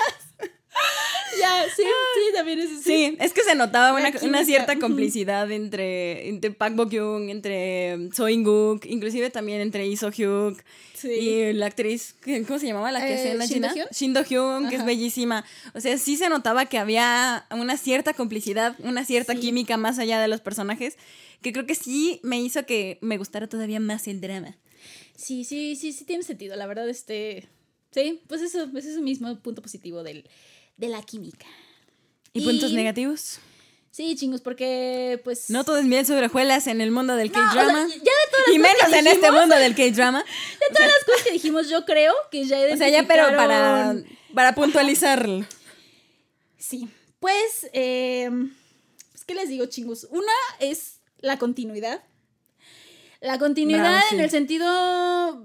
ya, sí, sí, también es así. Sí, es que se notaba una, cierta complicidad entre, entre Park Bo Gum, entre So In Guk, inclusive también entre Lee So Hyuk Sí. y la actriz, ¿qué- ¿cómo se llamaba la que Eh, hacía en la China? Shin Do Hyun, que es bellísima. O sea, sí se notaba que había una cierta complicidad, una cierta Sí. química más allá de los personajes, que creo que sí me hizo que me gustara todavía más el drama. Sí, sí, sí, sí tiene sentido. La verdad, este. Sí, pues eso, ese es el mismo punto positivo del, de la química. ¿Y, Y- puntos negativos? Sí, chingos, porque pues. No todo es miel sobre hojuelas en el mundo del No, o sea, K-drama. ya de todas las y cosas menos que en este mundo del K-drama. De todas las cosas que dijimos, yo creo que ya O sea, ya, pero para, para puntualizarlo. Sí. Pues, eh, pues, ¿qué les digo, chingos? Una es la continuidad. La continuidad Bravo, en el sentido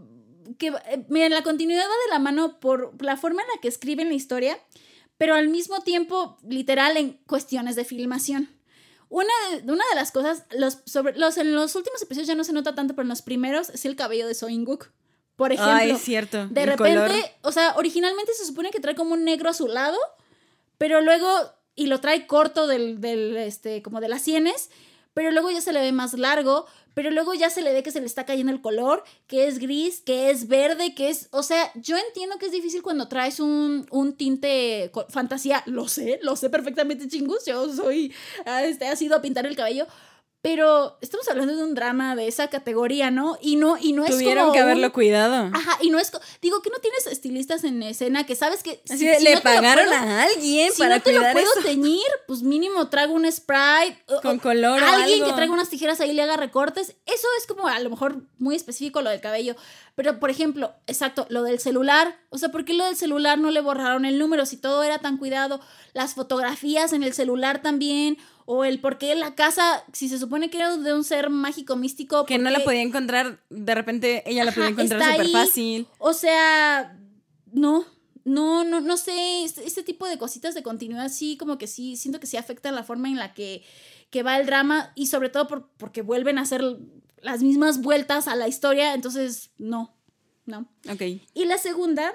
que, eh, miren, la continuidad va de la mano por la forma en la que escriben la historia, pero al mismo tiempo, literal, en cuestiones de filmación. Una de, una de las cosas, los, sobre, los, en los últimos episodios ya no se nota tanto, pero en los primeros es el cabello de Soinguk. Por ejemplo, Ay, es cierto. de el repente, color. o sea, originalmente se supone que trae como un negro a su lado, pero luego, y lo trae corto del, del, este, como de las sienes, pero luego ya se le ve más largo, pero luego ya se le ve que se le está cayendo el color, que es gris, que es verde, que es, o sea, yo entiendo que es difícil cuando traes un, un tinte fantasía, lo sé, lo sé perfectamente chingus, yo soy, este, ha sido a pintar el cabello. Pero estamos hablando de un drama de esa categoría, ¿no? Y no, y no es Tuvieron como que haberlo un- cuidado. Ajá, y no es. co- Digo que no tienes estilistas en escena que sabes que. De, le no pagaron puedo- a alguien Si para no te lo puedo eso. teñir, pues mínimo traigo un sprite. Con o color o Alguien algo. que traiga unas tijeras ahí y le haga recortes. Eso es como a lo mejor muy específico lo del cabello. Pero, por ejemplo, exacto, lo del celular. O sea, ¿por qué lo del celular no le borraron el número si todo era tan cuidado? Las fotografías en el celular también. O el por qué la casa, si se supone que era de un ser mágico místico. Que ¿por no la podía encontrar, de repente ella la Ajá, podía encontrar súper fácil. O sea, no, no, no, no sé, este, este tipo de cositas de continuidad sí, como que sí, siento que sí afectan la forma en la que, que va el drama y sobre todo por- porque vuelven a hacer las mismas vueltas a la historia, entonces no, no. Ok. Y la segunda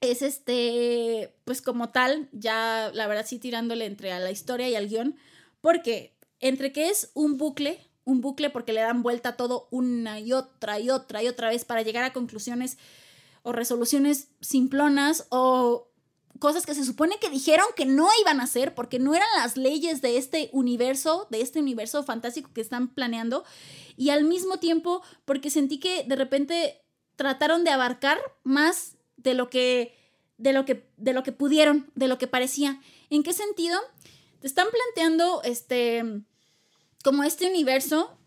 es este, pues como tal, ya la verdad sí tirándole entre a la historia y al guion, porque entre que es un bucle, un bucle porque le dan vuelta a todo una y otra y otra y otra vez para llegar a conclusiones o resoluciones simplonas o cosas que se supone que dijeron que no iban a hacer porque no eran las leyes de este universo, de este universo fantástico que están planeando y al mismo tiempo porque sentí que de repente trataron de abarcar más de lo que de lo que de lo que pudieron, de lo que parecía. ¿En qué sentido? Te están planteando este como este universo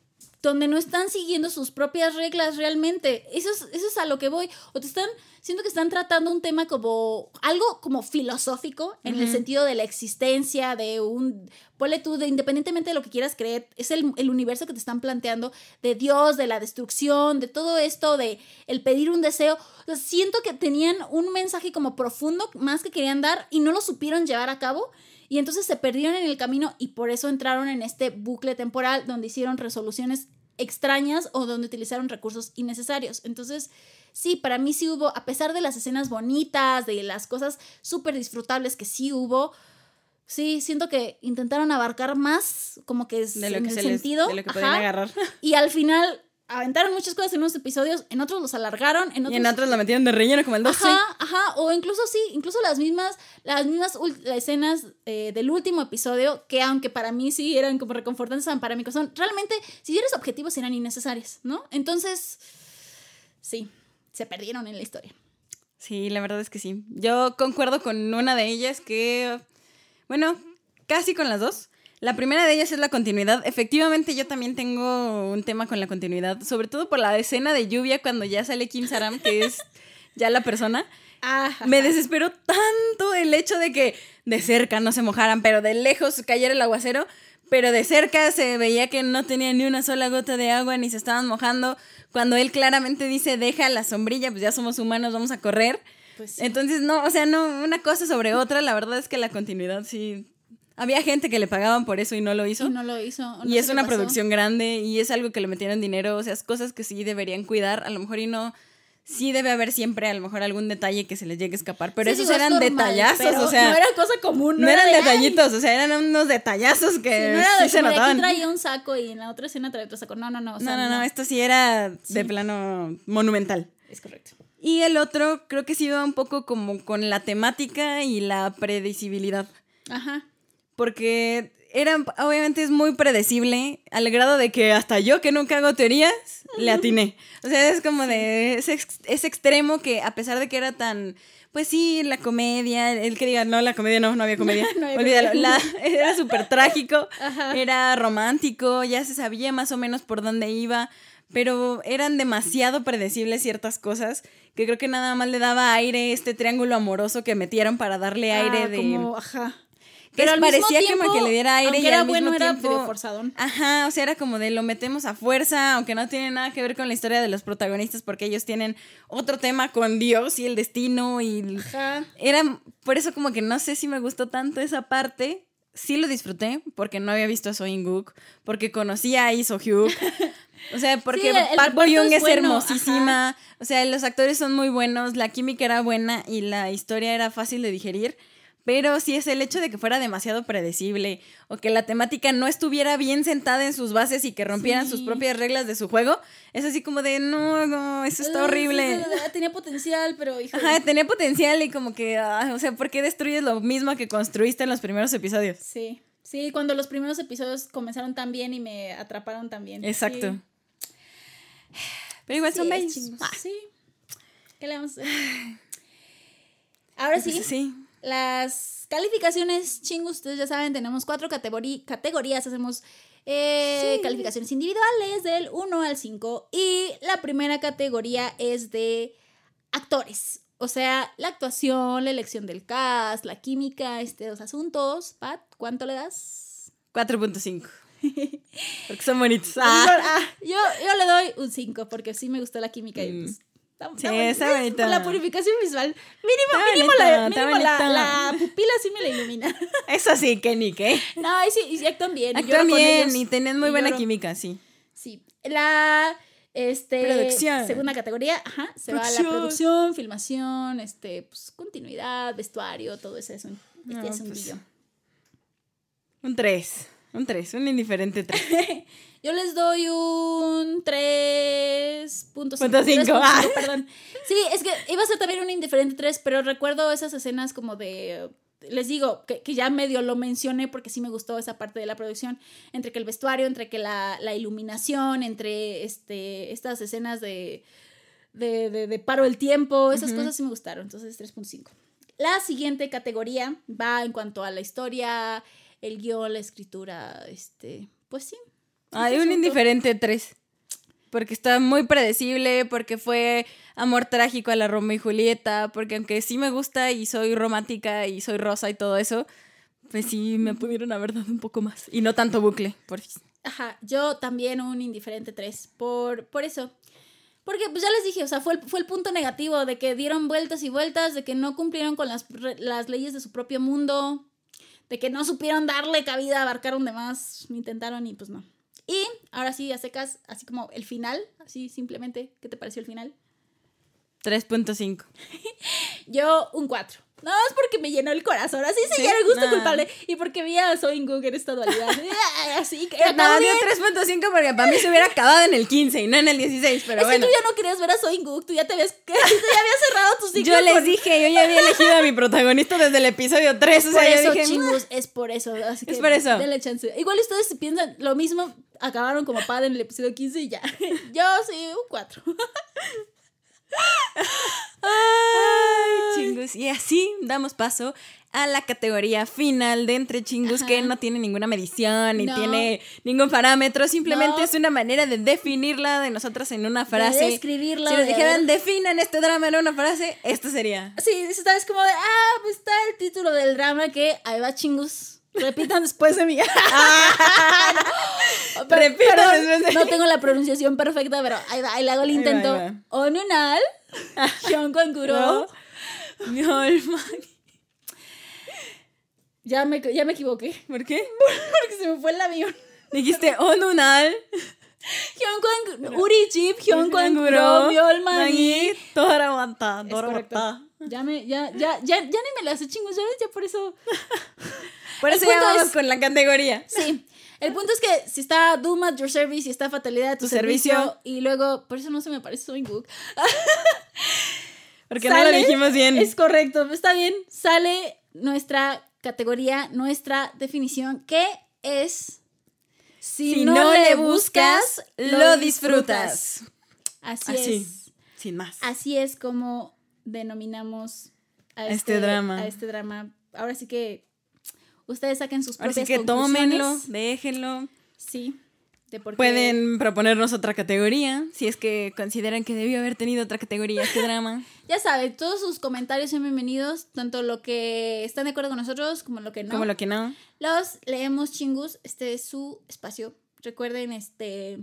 donde no están siguiendo sus propias reglas realmente. Eso es, eso es a lo que voy. O te están, siento que están tratando un tema como algo como filosófico, en el sentido de la existencia, de un, ponle tú, de independientemente de lo que quieras creer, es el, el universo que te están planteando, de Dios, de la destrucción, de todo esto, de el pedir un deseo. O sea, siento que tenían un mensaje como profundo, más que querían dar, y no lo supieron llevar a cabo. Y entonces se perdieron en el camino y por eso entraron en este bucle temporal donde hicieron resoluciones extrañas o donde utilizaron recursos innecesarios. Entonces, sí, para mí sí hubo, a pesar de las escenas bonitas, de las cosas súper disfrutables que sí hubo, sí, siento que intentaron abarcar más, como que es De lo en que el se les, sentido. de lo que ajá, agarrar. y al final aventaron muchas cosas en unos episodios, en otros los alargaron, en otros... Y en otros lo metieron de relleno como el 12. Ajá, ajá, o incluso sí, incluso las mismas, las mismas escenas eh, del último episodio, que aunque para mí sí eran como reconfortantes para mi corazón, realmente, si eres objetivos, eran innecesarias, ¿no? Entonces, sí, se perdieron en la historia. Sí, la verdad es que sí. Yo concuerdo con una de ellas que, bueno, casi con las dos. La primera de ellas es la continuidad. Efectivamente, yo también tengo un tema con la continuidad, sobre todo por la escena de lluvia cuando ya sale Kim Saram, que es ya la persona. Me desesperó tanto el hecho de que de cerca no se mojaran, pero de lejos cayera el aguacero, pero de cerca se veía que no tenía ni una sola gota de agua ni se estaban mojando. Cuando él claramente dice, deja la sombrilla, pues ya somos humanos, vamos a correr. Pues Entonces, no, o sea, no, una cosa sobre otra, la verdad es que la continuidad sí había gente que le pagaban por eso y no lo hizo. Y no lo hizo. y es una producción grande y es algo que le metieron dinero, o sea, es cosas que sí deberían cuidar, a lo mejor y no sí debe haber siempre a lo mejor algún detalle que se les llegue a escapar, pero esos eran detallazos, o sea, no era cosa común, no, eran detallitos, o sea, eran unos detallazos que sí, no era de, se notaban. Aquí traía un saco y en la otra escena traía otro saco. No, no, no, no, no, no, esto sí era de plano monumental. Es correcto. Y el otro creo que sí iba un poco como con la temática y la predecibilidad. Ajá. Porque era, obviamente es muy predecible, al grado de que hasta yo que nunca hago teorías, le atiné. O sea, es como de ese, extremo que a pesar de que era tan, pues sí, la comedia, el que diga, no, la comedia no, no había comedia, olvídalo, era súper trágico, era romántico, ya se sabía más o menos por dónde iba, pero eran demasiado predecibles ciertas cosas que creo que nada más le daba aire este triángulo amoroso que metieron para darle ah, aire de... Como, ajá pero parecía como que le diera aire y era al bueno, mismo era tiempo, forzadón. Ajá, o sea, era como de lo metemos a fuerza, aunque no tiene nada que ver con la historia de los protagonistas porque ellos tienen otro tema con Dios y el destino y ajá. era por eso como que no sé si me gustó tanto esa parte. Sí lo disfruté porque no había visto a So In-guk, porque conocía a Lee So-hyuk. O sea, porque Park Bo-young es, hermosísima. O sea, los actores son muy buenos, la química era buena y la historia era fácil de digerir. Pero si es el hecho de que fuera demasiado predecible o que la temática no estuviera bien sentada en sus bases y que rompieran sus propias reglas de su juego. Es así como de, no, no, eso está horrible. tenía potencial, pero... Ajá, tenía potencial y como que, ah, o sea, ¿por qué destruyes lo mismo que construiste en los primeros episodios? Sí, sí, cuando los primeros episodios comenzaron tan bien y me atraparon tan bien. Exacto. Pero igual son bellos. Sí. ¿Qué le vamos a hacer? Ahora sí. Sí. Las calificaciones, ching, ustedes ya saben, tenemos cuatro categorías, hacemos eh, calificaciones individuales del 1 al 5 y la primera categoría es de actores. O sea, la actuación, la elección del cast, la química, estos asuntos. Pat, ¿cuánto le das? 4.5. Porque son bonitos. Ah. yo, yo, le doy un 5 porque sí me gustó la química y pues, sí, está bonito. La purificación visual. Mínimo, mínimo, la, mínimo la, pupila sí me la ilumina. Eso sí, que ni qué. No, y sí, y actúan bien. Actúan bien y tienen muy buena química, sí. Sí. La este, producción. segunda categoría, ajá, se va a la producción, filmación, este, pues, continuidad, vestuario, todo eso. Es un, este es un pues, Un 3. Un 3, un indiferente 3. Yo les doy un 3.5. Ah. Perdón. Sí, es que iba a ser también un indiferente 3, pero recuerdo esas escenas como de les digo que, ya medio lo mencioné porque sí me gustó esa parte de la producción, entre que el vestuario, entre que la, iluminación, entre este, estas escenas de, de, paro el tiempo, esas cosas sí me gustaron, entonces 3.5. La siguiente categoría va en cuanto a la historia, el guion, la escritura, este, pues sí. Hay un indiferente 3. Porque está muy predecible, porque fue amor trágico a la Romeo y Julieta, porque aunque sí me gusta y soy romántica y soy rosa y todo eso, pues sí me pudieron haber dado un poco más. Y no tanto bucle, por Ajá, yo también un indiferente 3, por, por eso. Porque pues ya les dije, o sea, fue el, fue el punto negativo de que dieron vueltas y vueltas, de que no cumplieron con las, las leyes de su propio mundo, de que no supieron darle cabida, abarcaron de más, intentaron y pues no. Y ahora sí, a secas, así como el final, así simplemente, ¿qué te pareció el final? 3.5. Yo un 4. No, es porque me llenó el corazón. Así se llena el gusto culpable. Y porque vi a Soy Google en esta dualidad. Así que. No, dio 3.5 porque para mí se hubiera acabado en el 15 y no en el 16. Pero es bueno. que tú ya no querías ver a Soy Google. Tú ya te habías, tú ya habías cerrado tu ciclo. Yo les dije, yo ya había elegido a mi protagonista desde el episodio 3. O sea, por eso, dije, chingos, es por eso. Así que es por eso. Denle chance. Igual ustedes piensan lo mismo. Acabaron como padre en el episodio 15 y ya. Yo sí, un 4. Ay, chingus. Y así damos paso a la categoría final de entre chingus que no tiene ninguna medición ni No. tiene ningún parámetro, simplemente No. es una manera de definirla de nosotras en una frase. De describirla. si nos de- dijeran definan este drama en una frase, esto sería. Sí, esta es como de, ah, pues está el título del drama que ahí va chingus. Repitan después de mí. No, per- Repitan perdón, después de No tengo la pronunciación perfecta, pero ahí va, ahí le hago el Ahí va, intento. ahí va. Onunal, Hyunkwanguro. Mi alma. Ya me, ya me equivoqué. ¿Por qué? Porque se me fue el avión. Dijiste onunal. Hyunkwang, Uri Chip, Hyunkwanguro, Myolmani. Toramata, Es correcto. Ya me, ya, ya, ya, ya ni me la sé chingus, ¿sabes? Ya por eso. Por eso ya vamos es- con la categoría. Sí. El punto es que si está Doom at your service y está Fatalidad a tu, Tu servicio, servicio. y luego, por eso no se me parece Soy Gook. Porque no lo dijimos bien. Es correcto, está bien. Sale nuestra categoría, nuestra definición, que es si no, le buscas, lo disfrutas. Así, Así, es. sin más. Así es como denominamos a Este drama. A este drama. Ahora sí que ustedes saquen sus propias sí que tómenlo, déjenlo. Sí. De por qué- Pueden proponernos otra categoría, si es que consideran que debió haber tenido otra categoría este drama. Ya saben, todos sus comentarios son bienvenidos, tanto lo que están de acuerdo con nosotros como lo que no. Como lo que no. Los leemos chingus, este es su espacio. Recuerden, este,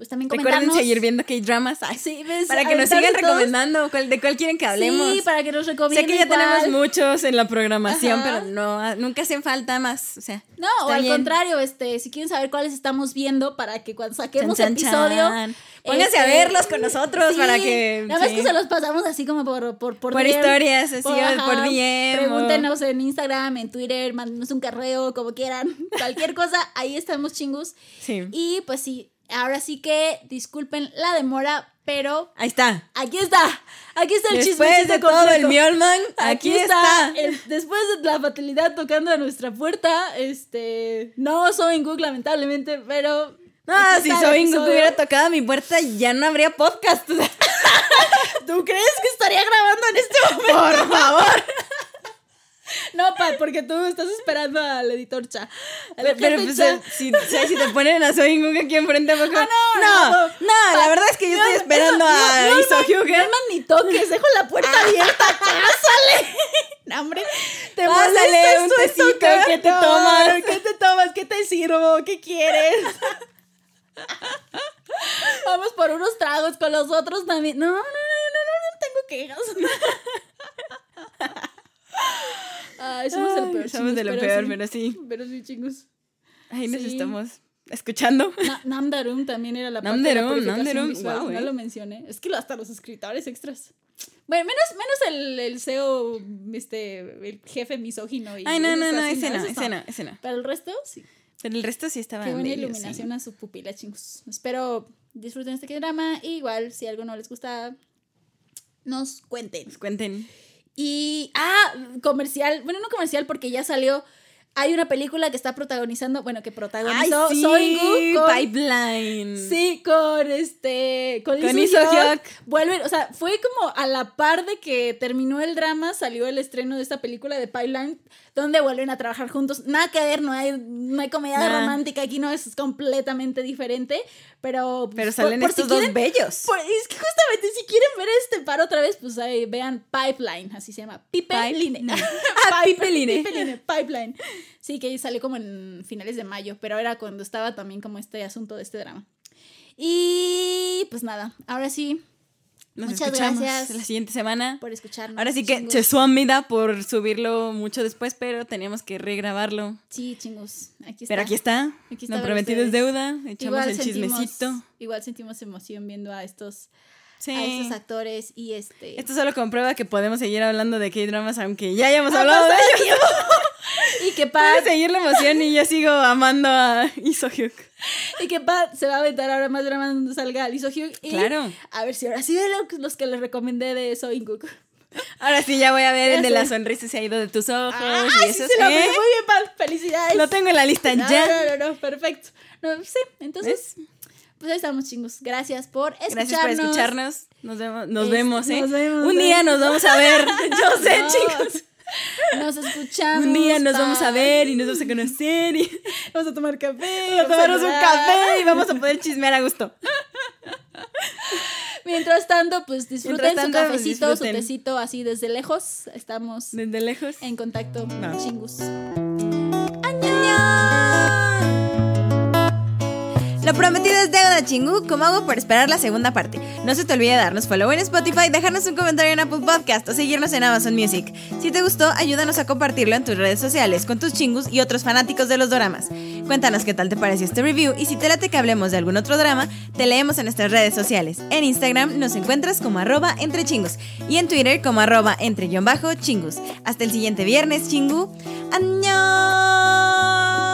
pues también Recuerden comentarnos. seguir viendo K-dramas. Sí, ves, Para que nos sigan todos. recomendando cuál- de cuál quieren que hablemos. Sí, para que nos sé recomienden que ya tenemos muchos en la programación, Ajá. pero no, nunca hacen falta más. O sea, No, o al bien. contrario, este, si quieren saber cuáles estamos viendo para que cuando saquemos Chan, chan, episodio. chan. Pónganse este, a verlos con nosotros sí, para que. Nada más sí. que se los pasamos así como por por por, Por DM. historias, así, o ajá, por DM. o- Pregúntenos en Instagram, en Twitter, mándenos un carreo, como quieran. Cualquier cosa, ahí estamos chingus. Sí. Y pues sí, ahora sí que disculpen la demora, pero Ahí está. aquí está. Aquí está el Después chismecito de todo el. Miolman, aquí, está. el- después de la fatalidad tocando a nuestra puerta, este, no soy Google lamentablemente, pero aquí si soy que hubiera tocado a mi puerta, ya no habría podcast. ¿Tú crees que estaría grabando en este momento? Por favor. No, Pat, porque tú estás esperando al editor Cha. ¿A Pero, pero, pues, fecha? si, o sea, si te ponen a Soy Ingun aquí enfrente, ¿a poco? Ah, no, no, no, no, la verdad es que yo estoy No, esperando eso- a no, no, Iso. Norman, ni toques, dejo la puerta abierta, pásale. No, hombre, te Pásale molesta un tecito, ¿qué? ¿qué te tomas? ¿Qué te tomas? ¿Qué te sirvo? ¿Qué quieres? Vamos por unos tragos con los otros también. No, no, no, no, no, no tengo quejas. Ay, somos el peor. somos de lo chingos, peor, sí. pero sí. Pero sí, chingos. Ahí nos Sí. estamos escuchando. Na- Namdarum también era la parte de la Namdarum, visual, guau, no eh. lo mencioné. Es que hasta los escritores extras. Bueno, menos, menos el, el CEO, este, el jefe misógino. Y Ay, no, no, no, ese no, ese no, ese no. Pero el resto, sí. Pero el resto sí estaba Qué buena iluminación a su pupila, chingos. Espero disfruten este drama. Igual, si algo no les gusta, nos cuenten. sí. Cuenten. Y, ah, comercial. Bueno, no comercial porque ya salió. Hay una película que está protagonizando, bueno, que protagonizó Ay, sí, Soingu con Pipeline. Sí, con este. Con, Con. Vuelven, o sea, fue como a la par de que terminó el drama, salió el estreno de esta película de Pipeline, donde vuelven a trabajar juntos. Nada que ver, no hay, no hay comedia Nah. romántica aquí, no es completamente diferente. Pero. pues, Pero salen por estos si dos quieren- bellos. por- es que justamente si quieren ver este par otra vez, pues ahí vean Pipeline, así se llama. Pipeline. Pipeline. Ah, Pipeline. Pipeline, Pipeline. Sí, que salió como en finales de mayo, pero era cuando estaba también como este asunto de este drama. Y pues nada, ahora sí, Nos Muchas escuchamos gracias. la siguiente semana. por escucharnos. Ahora sí que. Chesuamida por subirlo mucho después, pero teníamos que regrabarlo. Sí, chingos. Aquí está. Pero aquí está. Aquí está Lo prometido es deuda. Echamos el sentimos- chismecito. Igual sentimos emoción viendo a estos, Sí. a estos actores y este. Esto solo comprueba que podemos seguir hablando de K-dramas aunque ya hayamos Ha hablado de ellos. y que Pat, seguir la emoción y yo sigo amando a Isohyuk. y que Pat se va a aventar ahora más drama cuando salga Lee Soo-hyuk. Y Claro. A ver si ahora sí lo- los que les recomendé de Soinguk. Ahora sí ya voy a ver el de la sonrisa se ha ido de tus ojos Ah, y sí, eso lo sí. Muy bien, Pat. Felicidades. Lo tengo en la lista No, ya. No, no, no, perfecto. No, sí, entonces, ¿Ves? Pues ahí estamos, chingos. Gracias por escucharnos. Gracias por escucharnos. Nos vemos, nos Es- vemos, ¿eh? nos vemos, Un día nos vamos a ver. Yo sé, No. chicos. Nos escuchamos. Un día nos vamos a ver y nos vamos a conocer y Vamos a tomar café. vamos a tomarnos un café y vamos a poder chismear a gusto. Mientras tanto, pues disfruten tanto, su pues, cafecito, disfruten. su tecito así desde lejos. Estamos Desde lejos. en contacto. Va. Chingus. Lo prometido es deuda, chingu. ¿Cómo hago por esperar la segunda parte? No se te olvide darnos follow en Spotify, dejarnos un comentario en Apple Podcast o seguirnos en Amazon Music. Si te gustó, ayúdanos a compartirlo en tus redes sociales con tus chingus y otros fanáticos de los doramas. Cuéntanos qué tal te pareció este review y si te late que hablemos de algún otro drama, te leemos en nuestras redes sociales. En Instagram nos encuentras como arroba entre chingus y en Twitter como arroba entre guion bajo chingus. Hasta el siguiente viernes, chingu. ¡Añón!